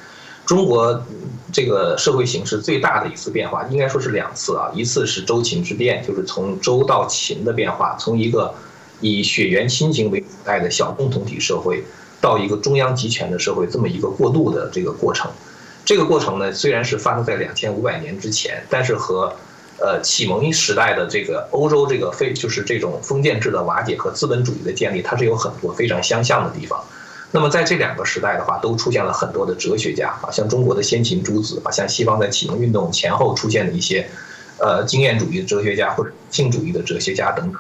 中国这个社会形势最大的一次变化，应该说是两次啊。一次是周秦之变，就是从周到秦的变化，从一个以血缘亲情为主代的小共同体社会，到一个中央集权的社会，这么一个过渡的这个过程。这个过程呢，虽然是发生在两千五百年之前，但是和呃启蒙时代的这个欧洲这个非就是这种封建制的瓦解和资本主义的建立，它是有很多非常相像的地方。那么在这两个时代的话，都出现了很多的哲学家啊，像中国的先秦诸子啊，像西方在启蒙运动前后出现的一些，呃，经验主义的哲学家或者性主义的哲学家等等。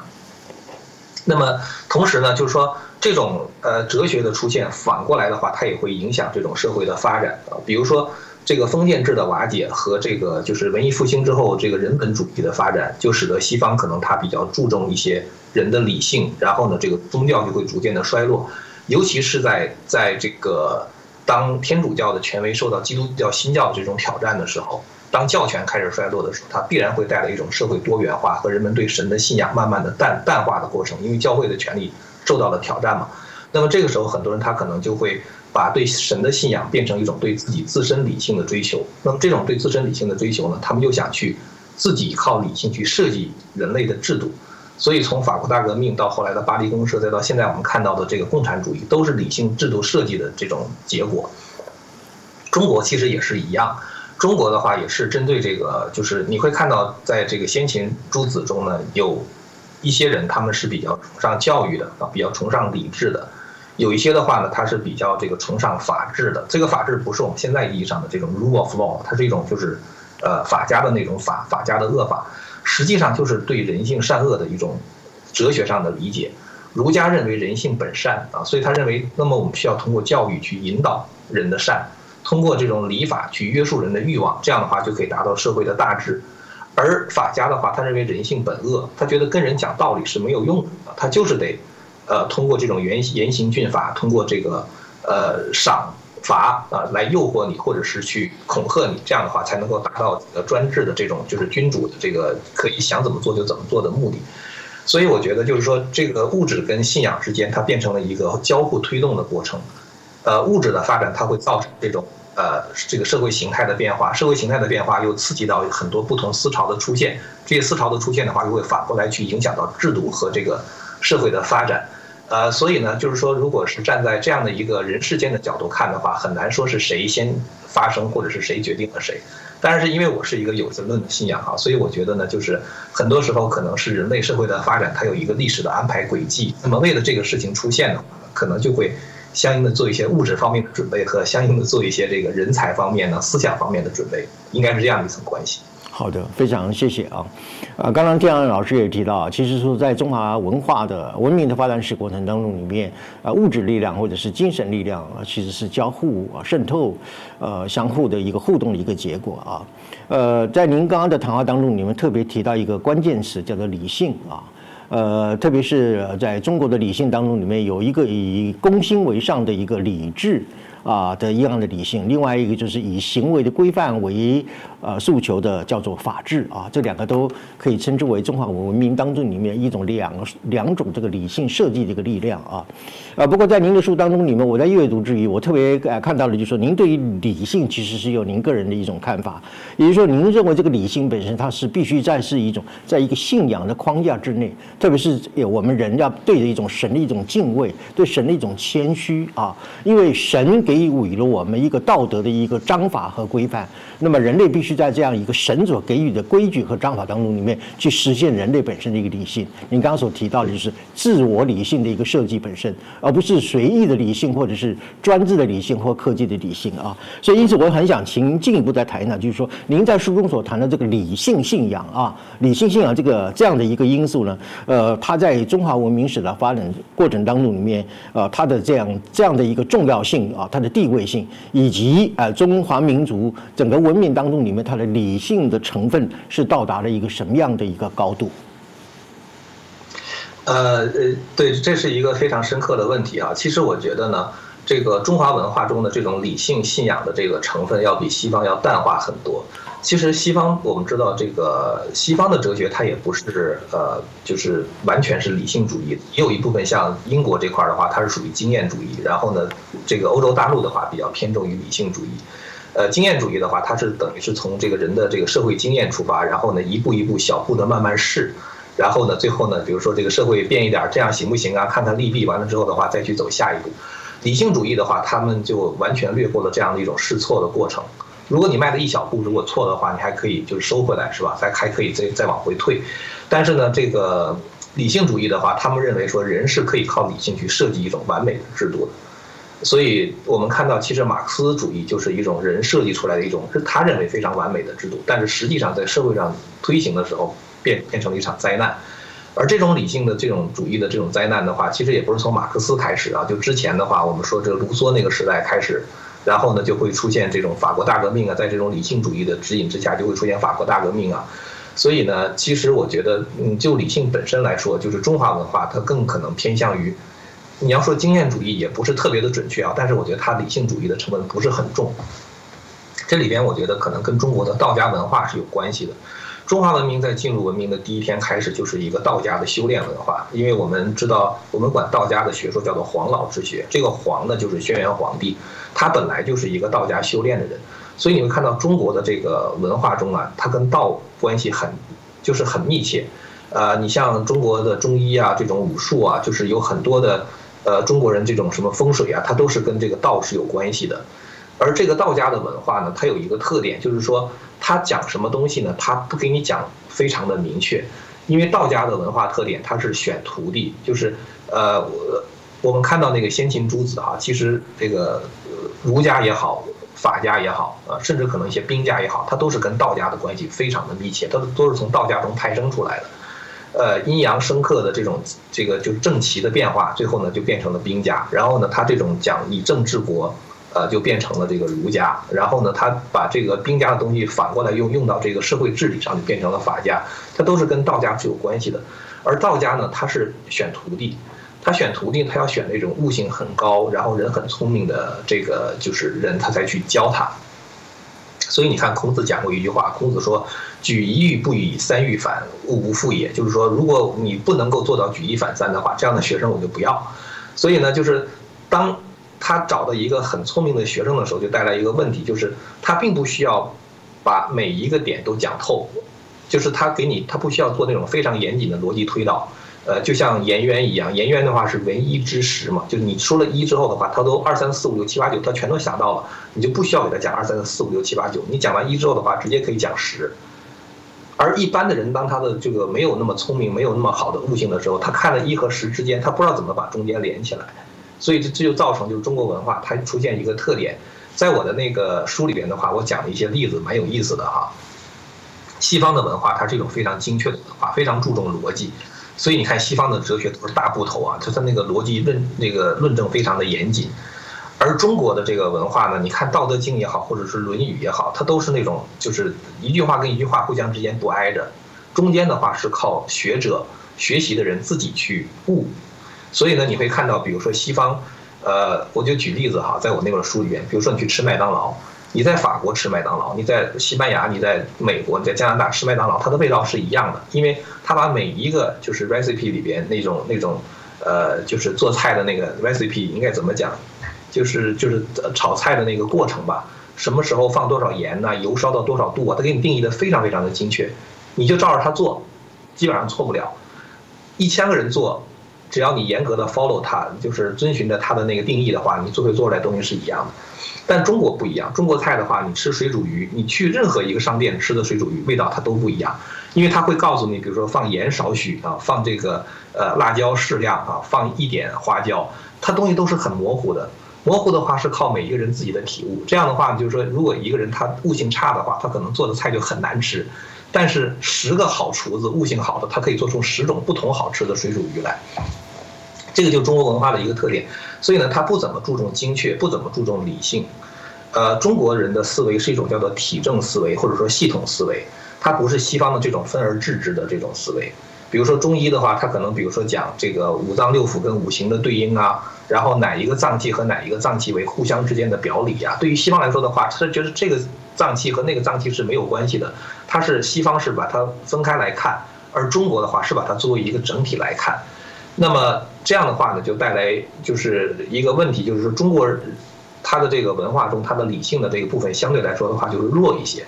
那么同时呢，就是说这种呃哲学的出现，反过来的话，它也会影响这种社会的发展啊。比如说这个封建制的瓦解和这个就是文艺复兴之后这个人本主义的发展，就使得西方可能它比较注重一些人的理性，然后呢，这个宗教就会逐渐的衰落。尤其是在在这个当天主教的权威受到基督教新教这种挑战的时候，当教权开始衰落的时候，它必然会带来一种社会多元化和人们对神的信仰慢慢的淡淡化的过程，因为教会的权利受到了挑战嘛。那么这个时候，很多人他可能就会把对神的信仰变成一种对自己自身理性的追求。那么这种对自身理性的追求呢，他们又想去自己靠理性去设计人类的制度。所以，从法国大革命到后来的巴黎公社，再到现在我们看到的这个共产主义，都是理性制度设计的这种结果。中国其实也是一样，中国的话也是针对这个，就是你会看到，在这个先秦诸子中呢，有一些人他们是比较崇尚教育的啊，比较崇尚理智的；有一些的话呢，他是比较这个崇尚法治的。这个法治不是我们现在意义上的这种 rule of law，它是一种就是呃法家的那种法，法家的恶法。实际上就是对人性善恶的一种哲学上的理解。儒家认为人性本善啊，所以他认为，那么我们需要通过教育去引导人的善，通过这种礼法去约束人的欲望，这样的话就可以达到社会的大治。而法家的话，他认为人性本恶，他觉得跟人讲道理是没有用的，他就是得，呃，通过这种严严刑峻法，通过这个呃赏。罚啊，来诱惑你，或者是去恐吓你，这样的话才能够达到呃专制的这种就是君主的这个可以想怎么做就怎么做的目的。所以我觉得就是说，这个物质跟信仰之间，它变成了一个交互推动的过程。呃，物质的发展它会造成这种呃这个社会形态的变化，社会形态的变化又刺激到很多不同思潮的出现，这些思潮的出现的话，又会反过来去影响到制度和这个社会的发展。呃，所以呢，就是说，如果是站在这样的一个人世间的角度看的话，很难说是谁先发生，或者是谁决定了谁。但是因为我是一个有神论的信仰哈，所以我觉得呢，就是很多时候可能是人类社会的发展，它有一个历史的安排轨迹。那么为了这个事情出现的话，可能就会相应的做一些物质方面的准备和相应的做一些这个人才方面呢、思想方面的准备，应该是这样的一层关系。
好的，非常谢谢啊。啊，刚刚天安老师也提到，其实说在中华文化的文明的发展史过程当中里面，啊，物质力量或者是精神力量啊，其实是交互啊、渗透，呃，相互的一个互动的一个结果啊。呃，在您刚刚的谈话当中，你们特别提到一个关键词，叫做理性啊。呃，特别是在中国的理性当中，里面有一个以公心为上的一个理智。啊的一样的理性，另外一个就是以行为的规范为呃诉求的，叫做法治啊，这两个都可以称之为中华文明当中里面一种两两种这个理性设计的一个力量啊。啊，不过在您的书当中里面，我在阅读之余，我特别呃看到了，就是说您对于理性其实是有您个人的一种看法，也就是说您认为这个理性本身它是必须在是一种在一个信仰的框架之内，特别是我们人要对着一种神的一种敬畏，对神的一种谦虚啊，因为神给。给予了我们一个道德的一个章法和规范，那么人类必须在这样一个神所给予的规矩和章法当中里面去实现人类本身的一个理性。您刚刚所提到的就是自我理性的一个设计本身，而不是随意的理性或者是专制的理性或科技的理性啊。所以因此我很想请您进一步再谈一谈，就是说您在书中所谈的这个理性信仰啊，理性信仰这个这样的一个因素呢，呃，它在中华文明史的发展过程当中里面，呃，它的这样这样的一个重要性啊，它。的地位性，以及呃中华民族整个文明当中里面它的理性的成分是到达了一个什么样的一个高度？
呃呃，对，这是一个非常深刻的问题啊。其实我觉得呢，这个中华文化中的这种理性信仰的这个成分要比西方要淡化很多。其实西方我们知道，这个西方的哲学它也不是呃，就是完全是理性主义，也有一部分像英国这块儿的话，它是属于经验主义。然后呢，这个欧洲大陆的话比较偏重于理性主义。呃，经验主义的话，它是等于是从这个人的这个社会经验出发，然后呢一步一步小步的慢慢试，然后呢最后呢，比如说这个社会变一点，这样行不行啊？看看利弊，完了之后的话再去走下一步。理性主义的话，他们就完全略过了这样的一种试错的过程。如果你迈了一小步，如果错的话，你还可以就是收回来，是吧？再还可以再再往回退。但是呢，这个理性主义的话，他们认为说人是可以靠理性去设计一种完美的制度的。所以我们看到，其实马克思主义就是一种人设计出来的一种，是他认为非常完美的制度。但是实际上在社会上推行的时候，变变成了一场灾难。而这种理性的这种主义的这种灾难的话，其实也不是从马克思开始啊，就之前的话，我们说这个卢梭那个时代开始。然后呢，就会出现这种法国大革命啊，在这种理性主义的指引之下，就会出现法国大革命啊。所以呢，其实我觉得，嗯，就理性本身来说，就是中华文化它更可能偏向于，你要说经验主义也不是特别的准确啊，但是我觉得它理性主义的成分不是很重。这里边我觉得可能跟中国的道家文化是有关系的。中华文明在进入文明的第一天开始就是一个道家的修炼文化，因为我们知道，我们管道家的学说叫做黄老之学，这个黄呢就是轩辕皇帝。他本来就是一个道家修炼的人，所以你会看到中国的这个文化中啊，他跟道关系很，就是很密切。呃，你像中国的中医啊，这种武术啊，就是有很多的，呃，中国人这种什么风水啊，它都是跟这个道是有关系的。而这个道家的文化呢，它有一个特点，就是说他讲什么东西呢，他不给你讲非常的明确，因为道家的文化特点，它是选徒弟，就是呃，我们看到那个先秦诸子哈，其实这个。儒家也好，法家也好，啊，甚至可能一些兵家也好，它都是跟道家的关系非常的密切，它都是从道家中派生出来的。呃，阴阳生克的这种这个就是正奇的变化，最后呢就变成了兵家。然后呢，他这种讲以政治国，呃，就变成了这个儒家。然后呢，他把这个兵家的东西反过来用用到这个社会治理上，就变成了法家。它都是跟道家是有关系的。而道家呢，他是选徒弟。他选徒弟，他要选那种悟性很高，然后人很聪明的这个就是人，他才去教他。所以你看，孔子讲过一句话，孔子说：“举一隅不以三隅反，物不复也。”就是说，如果你不能够做到举一反三的话，这样的学生我就不要。所以呢，就是当他找到一个很聪明的学生的时候，就带来一个问题，就是他并不需要把每一个点都讲透，就是他给你，他不需要做那种非常严谨的逻辑推导。呃，就像颜渊一样，颜渊的话是唯一之十嘛，就你说了一之后的话，他都二三四五六七八九，他全都想到了，你就不需要给他讲二三四五六七八九，你讲完一之后的话，直接可以讲十。而一般的人，当他的这个没有那么聪明、没有那么好的悟性的时候，他看了一和十之间，他不知道怎么把中间连起来，所以这这就造成就是中国文化它出现一个特点，在我的那个书里边的话，我讲了一些例子，蛮有意思的哈。西方的文化它是一种非常精确的文化，非常注重逻辑。所以你看，西方的哲学都是大部头啊，它的那个逻辑论那个论证非常的严谨，而中国的这个文化呢，你看《道德经》也好，或者是《论语》也好，它都是那种就是一句话跟一句话互相之间不挨着，中间的话是靠学者学习的人自己去悟。所以呢，你会看到，比如说西方，呃，我就举例子哈，在我那本书里面，比如说你去吃麦当劳。你在法国吃麦当劳，你在西班牙，你在美国，你在加拿大吃麦当劳，它的味道是一样的，因为它把每一个就是 recipe 里边那种那种，呃，就是做菜的那个 recipe 应该怎么讲，就是就是炒菜的那个过程吧，什么时候放多少盐呐，油烧到多少度啊，它给你定义的非常非常的精确，你就照着它做，基本上错不了，一千个人做，只要你严格的 follow 它，就是遵循着它的那个定义的话，你最后做出来东西是一样的。但中国不一样，中国菜的话，你吃水煮鱼，你去任何一个商店吃的水煮鱼，味道它都不一样，因为它会告诉你，比如说放盐少许啊，放这个呃辣椒适量啊，放一点花椒，它东西都是很模糊的。模糊的话是靠每一个人自己的体悟。这样的话，就是说，如果一个人他悟性差的话，他可能做的菜就很难吃。但是十个好厨子，悟性好的，他可以做出十种不同好吃的水煮鱼来。这个就是中国文化的一个特点，所以呢，他不怎么注重精确，不怎么注重理性，呃，中国人的思维是一种叫做体证思维或者说系统思维，它不是西方的这种分而治之的这种思维。比如说中医的话，它可能比如说讲这个五脏六腑跟五行的对应啊，然后哪一个脏器和哪一个脏器为互相之间的表里啊。对于西方来说的话，他觉得这个脏器和那个脏器是没有关系的，它是西方是把它分开来看，而中国的话是把它作为一个整体来看。那么这样的话呢，就带来就是一个问题，就是说中国它的这个文化中，它的理性的这个部分相对来说的话就是弱一些。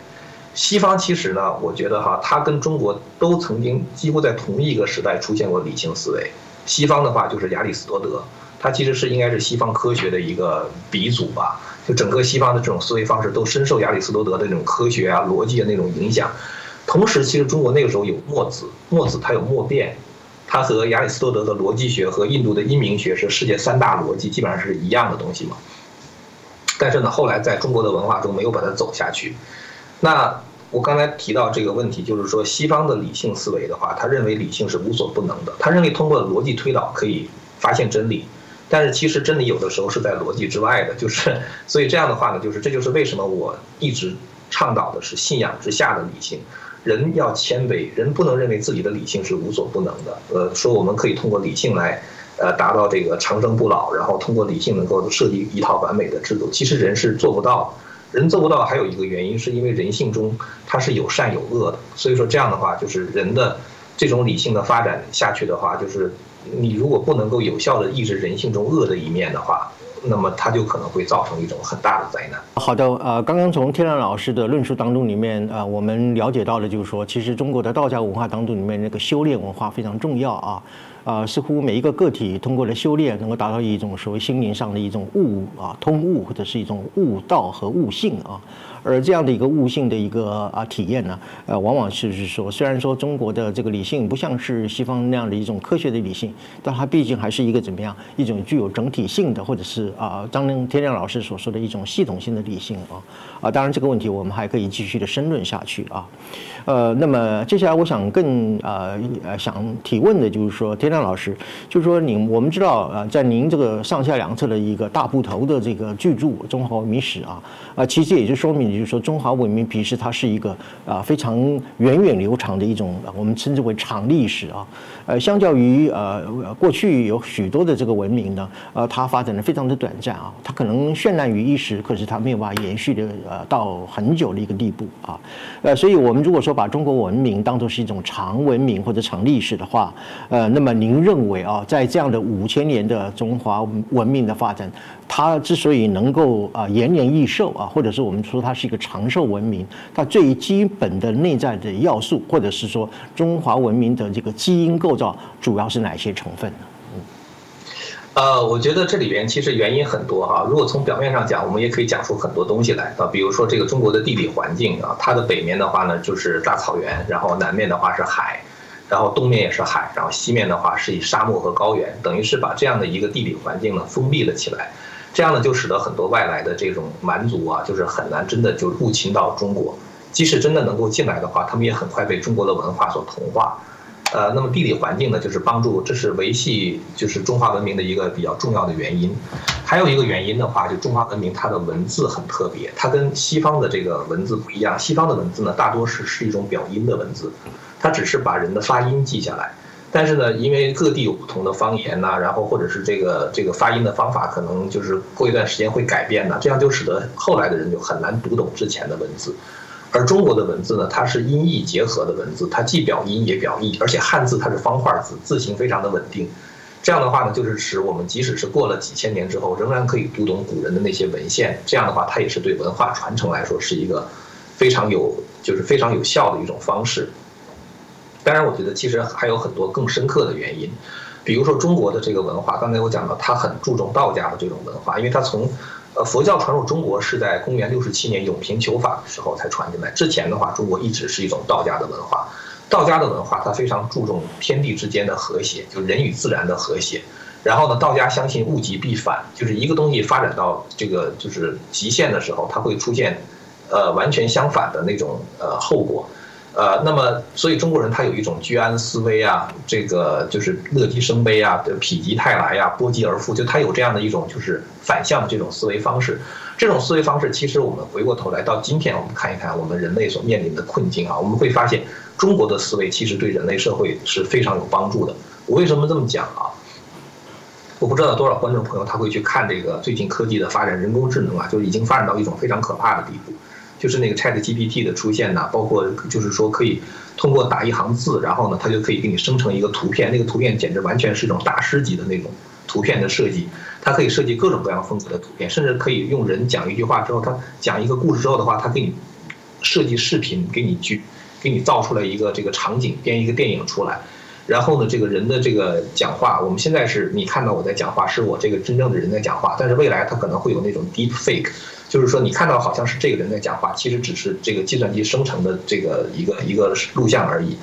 西方其实呢，我觉得哈，它跟中国都曾经几乎在同一个时代出现过理性思维。西方的话就是亚里士多德，他其实是应该是西方科学的一个鼻祖吧。就整个西方的这种思维方式都深受亚里士多德的那种科学啊、逻辑的那种影响。同时，其实中国那个时候有墨子，墨子他有墨辩。它和亚里士多德的逻辑学和印度的阴明学是世界三大逻辑，基本上是一样的东西嘛。但是呢，后来在中国的文化中没有把它走下去。那我刚才提到这个问题，就是说西方的理性思维的话，他认为理性是无所不能的，他认为通过逻辑推导可以发现真理。但是其实真理有的时候是在逻辑之外的，就是所以这样的话呢，就是这就是为什么我一直倡导的是信仰之下的理性。人要谦卑，人不能认为自己的理性是无所不能的。呃，说我们可以通过理性来，呃，达到这个长生不老，然后通过理性能够设计一套完美的制度。其实人是做不到，人做不到还有一个原因，是因为人性中它是有善有恶的。所以说这样的话，就是人的这种理性的发展下去的话，就是你如果不能够有效的抑制人性中恶的一面的话。那么它就可能会造成一种很大的灾难。
好的，呃，刚刚从天亮老师的论述当中里面，呃，我们了解到了，就是说，其实中国的道家文化当中里面那个修炼文化非常重要啊，啊，似乎每一个个体通过了修炼，能够达到一种所谓心灵上的一种悟啊，通悟或者是一种悟道和悟性啊。而这样的一个悟性的一个啊体验呢，呃，往往是是说，虽然说中国的这个理性不像是西方那样的一种科学的理性，但它毕竟还是一个怎么样一种具有整体性的，或者是啊张天亮老师所说的一种系统性的理性啊啊，当然这个问题我们还可以继续的深论下去啊。呃，那么接下来我想更呃呃想提问的就是说，天亮老师，就是说您我们知道啊，在您这个上下两侧的一个大部头的这个巨著《中华文明史》啊，啊，其实也就说明，就是说中华文明其实它是一个啊非常源远流长的一种我们称之为长历史啊，呃，相较于呃过去有许多的这个文明呢，呃，它发展的非常的短暂啊，它可能绚烂于一时，可是它没有办法延续的呃到很久的一个地步啊，呃，所以我们如果说把中国文明当作是一种长文明或者长历史的话，呃，那么您认为啊，在这样的五千年的中华文明的发展，它之所以能够啊延年益寿啊，或者是我们说它是一个长寿文明，它最基本的内在的要素，或者是说中华文明的这个基因构造，主要是哪些成分呢？
呃，我觉得这里边其实原因很多哈。如果从表面上讲，我们也可以讲出很多东西来啊。比如说这个中国的地理环境啊，它的北面的话呢就是大草原，然后南面的话是海，然后东面也是海，然后西面的话是以沙漠和高原，等于是把这样的一个地理环境呢封闭了起来。这样呢就使得很多外来的这种蛮族啊，就是很难真的就入侵到中国。即使真的能够进来的话，他们也很快被中国的文化所同化。呃，那么地理环境呢，就是帮助，这是维系就是中华文明的一个比较重要的原因。还有一个原因的话，就中华文明它的文字很特别，它跟西方的这个文字不一样。西方的文字呢，大多是是一种表音的文字，它只是把人的发音记下来。但是呢，因为各地有不同的方言呐，然后或者是这个这个发音的方法，可能就是过一段时间会改变的，这样就使得后来的人就很难读懂之前的文字。而中国的文字呢，它是音译结合的文字，它既表音也表意，而且汉字它是方块字，字形非常的稳定。这样的话呢，就是使我们即使是过了几千年之后，仍然可以读懂古人的那些文献。这样的话，它也是对文化传承来说是一个非常有，就是非常有效的一种方式。当然，我觉得其实还有很多更深刻的原因，比如说中国的这个文化，刚才我讲到，它很注重道家的这种文化，因为它从呃，佛教传入中国是在公元六十七年永平求法的时候才传进来。之前的话，中国一直是一种道家的文化。道家的文化，它非常注重天地之间的和谐，就人与自然的和谐。然后呢，道家相信物极必反，就是一个东西发展到这个就是极限的时候，它会出现，呃，完全相反的那种呃后果。呃，那么，所以中国人他有一种居安思危啊，这个就是乐极生悲啊，否极泰来呀，波及而富，就他有这样的一种就是反向的这种思维方式。这种思维方式，其实我们回过头来到今天，我们看一看我们人类所面临的困境啊，我们会发现中国的思维其实对人类社会是非常有帮助的。我为什么这么讲啊？我不知道多少观众朋友他会去看这个最近科技的发展，人工智能啊，就已经发展到一种非常可怕的地步。就是那个 Chat GPT 的出现呢，包括就是说可以通过打一行字，然后呢，它就可以给你生成一个图片。那个图片简直完全是一种大师级的那种图片的设计。它可以设计各种各样风格的图片，甚至可以用人讲一句话之后，它讲一个故事之后的话，它给你设计视频，给你剧，给你造出来一个这个场景，编一个电影出来。然后呢，这个人的这个讲话，我们现在是你看到我在讲话，是我这个真正的人在讲话。但是未来它可能会有那种 deep fake。就是说，你看到好像是这个人在讲话，其实只是这个计算机生成的这个一个一个录像而已。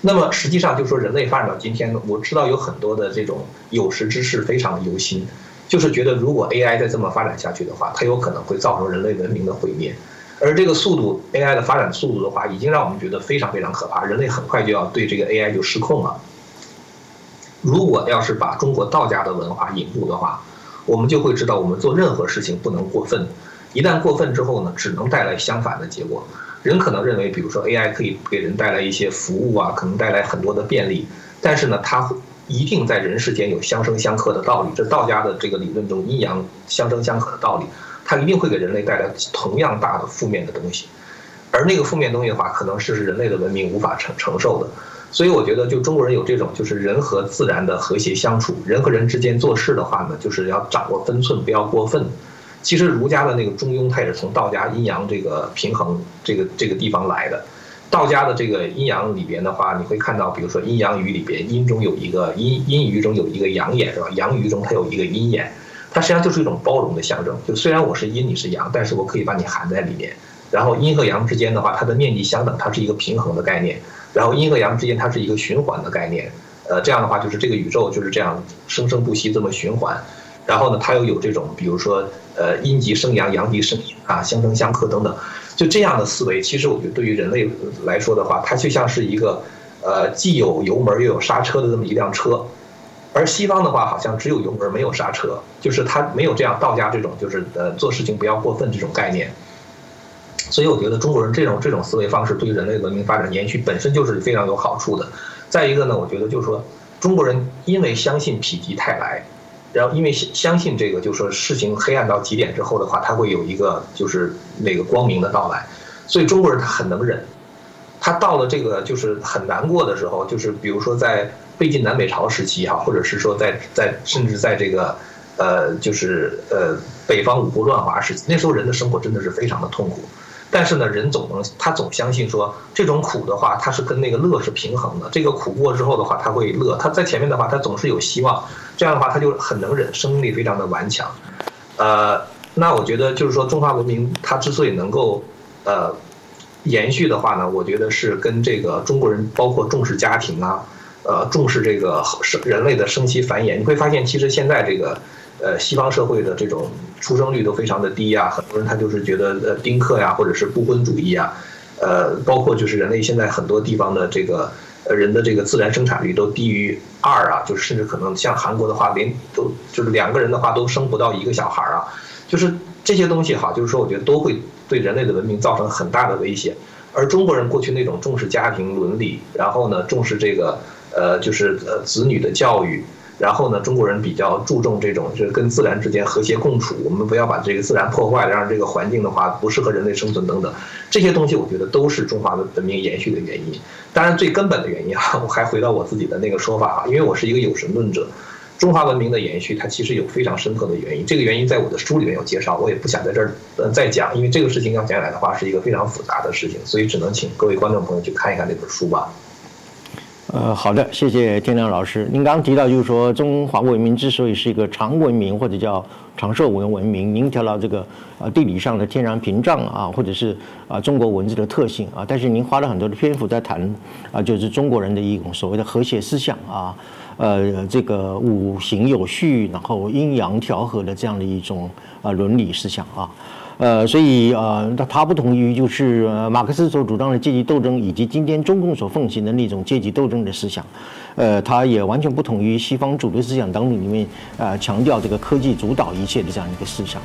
那么实际上，就说人类发展到今天，我知道有很多的这种有识之士非常的忧心，就是觉得如果 AI 再这么发展下去的话，它有可能会造成人类文明的毁灭。而这个速度 AI 的发展速度的话，已经让我们觉得非常非常可怕，人类很快就要对这个 AI 就失控了。如果要是把中国道家的文化引入的话，我们就会知道，我们做任何事情不能过分。一旦过分之后呢，只能带来相反的结果。人可能认为，比如说 AI 可以给人带来一些服务啊，可能带来很多的便利，但是呢，它一定在人世间有相生相克的道理。这道家的这个理论中，阴阳相生相克的道理，它一定会给人类带来同样大的负面的东西。而那个负面东西的话，可能是人类的文明无法承承受的。所以我觉得，就中国人有这种，就是人和自然的和谐相处，人和人之间做事的话呢，就是要掌握分寸，不要过分。其实儒家的那个中庸，它也是从道家阴阳这个平衡这个这个地方来的。道家的这个阴阳里边的话，你会看到，比如说阴阳鱼里边，阴中有一个阴阴鱼中有一个阳眼，是吧？阳鱼中它有一个阴眼，它实际上就是一种包容的象征。就虽然我是阴，你是阳，但是我可以把你含在里面。然后阴和阳之间的话，它的面积相等，它是一个平衡的概念。然后阴和阳之间，它是一个循环的概念。呃，这样的话，就是这个宇宙就是这样生生不息这么循环。然后呢，它又有这种，比如说。呃，阴极生阳，阳极生阴啊，相生相克等等，就这样的思维，其实我觉得对于人类来说的话，它就像是一个，呃，既有油门又有刹车的这么一辆车，而西方的话好像只有油门没有刹车，就是它没有这样道家这种就是呃做事情不要过分这种概念，所以我觉得中国人这种这种思维方式对于人类文明发展延续本身就是非常有好处的。再一个呢，我觉得就是说中国人因为相信否极泰来。然后，因为相相信这个，就是说事情黑暗到极点之后的话，他会有一个就是那个光明的到来，所以中国人他很能忍，他到了这个就是很难过的时候，就是比如说在魏晋南北朝时期哈，或者是说在在甚至在这个呃就是呃北方五胡乱华时期，那时候人的生活真的是非常的痛苦。但是呢，人总能他总相信说这种苦的话，他是跟那个乐是平衡的。这个苦过之后的话，他会乐。他在前面的话，他总是有希望。这样的话，他就很能忍，生命力非常的顽强。呃，那我觉得就是说，中华文明它之所以能够呃延续的话呢，我觉得是跟这个中国人包括重视家庭啊，呃，重视这个生人类的生息繁衍。你会发现，其实现在这个。呃，西方社会的这种出生率都非常的低呀，很多人他就是觉得呃丁克呀，或者是不婚主义啊，呃，包括就是人类现在很多地方的这个呃人的这个自然生产率都低于二啊，就是甚至可能像韩国的话，连都就是两个人的话都生不到一个小孩啊，就是这些东西哈，就是说我觉得都会对人类的文明造成很大的威胁。而中国人过去那种重视家庭伦理，然后呢重视这个呃就是呃子女的教育。然后呢，中国人比较注重这种，就是跟自然之间和谐共处。我们不要把这个自然破坏，让这个环境的话不适合人类生存等等，这些东西我觉得都是中华文明延续的原因。当然，最根本的原因啊，我还回到我自己的那个说法啊，因为我是一个有神论者，中华文明的延续它其实有非常深刻的原因。这个原因在我的书里面有介绍，我也不想在这儿再讲，因为这个事情要讲起来的话是一个非常复杂的事情，所以只能请各位观众朋友去看一看这本书吧。
呃，好的，谢谢天亮老师。您刚刚提到，就是说中华文明之所以是一个长文明或者叫长寿文文明，您提到这个呃地理上的天然屏障啊，或者是啊中国文字的特性啊，但是您花了很多的篇幅在谈啊，就是中国人的一种所谓的和谐思想啊，呃，这个五行有序，然后阴阳调和的这样的一种啊伦理思想啊。呃，所以呃，它它不同于就是马克思所主张的阶级斗争，以及今天中共所奉行的那种阶级斗争的思想，呃，他也完全不同于西方主流思想当中里面呃强调这个科技主导一切的这样一个思想。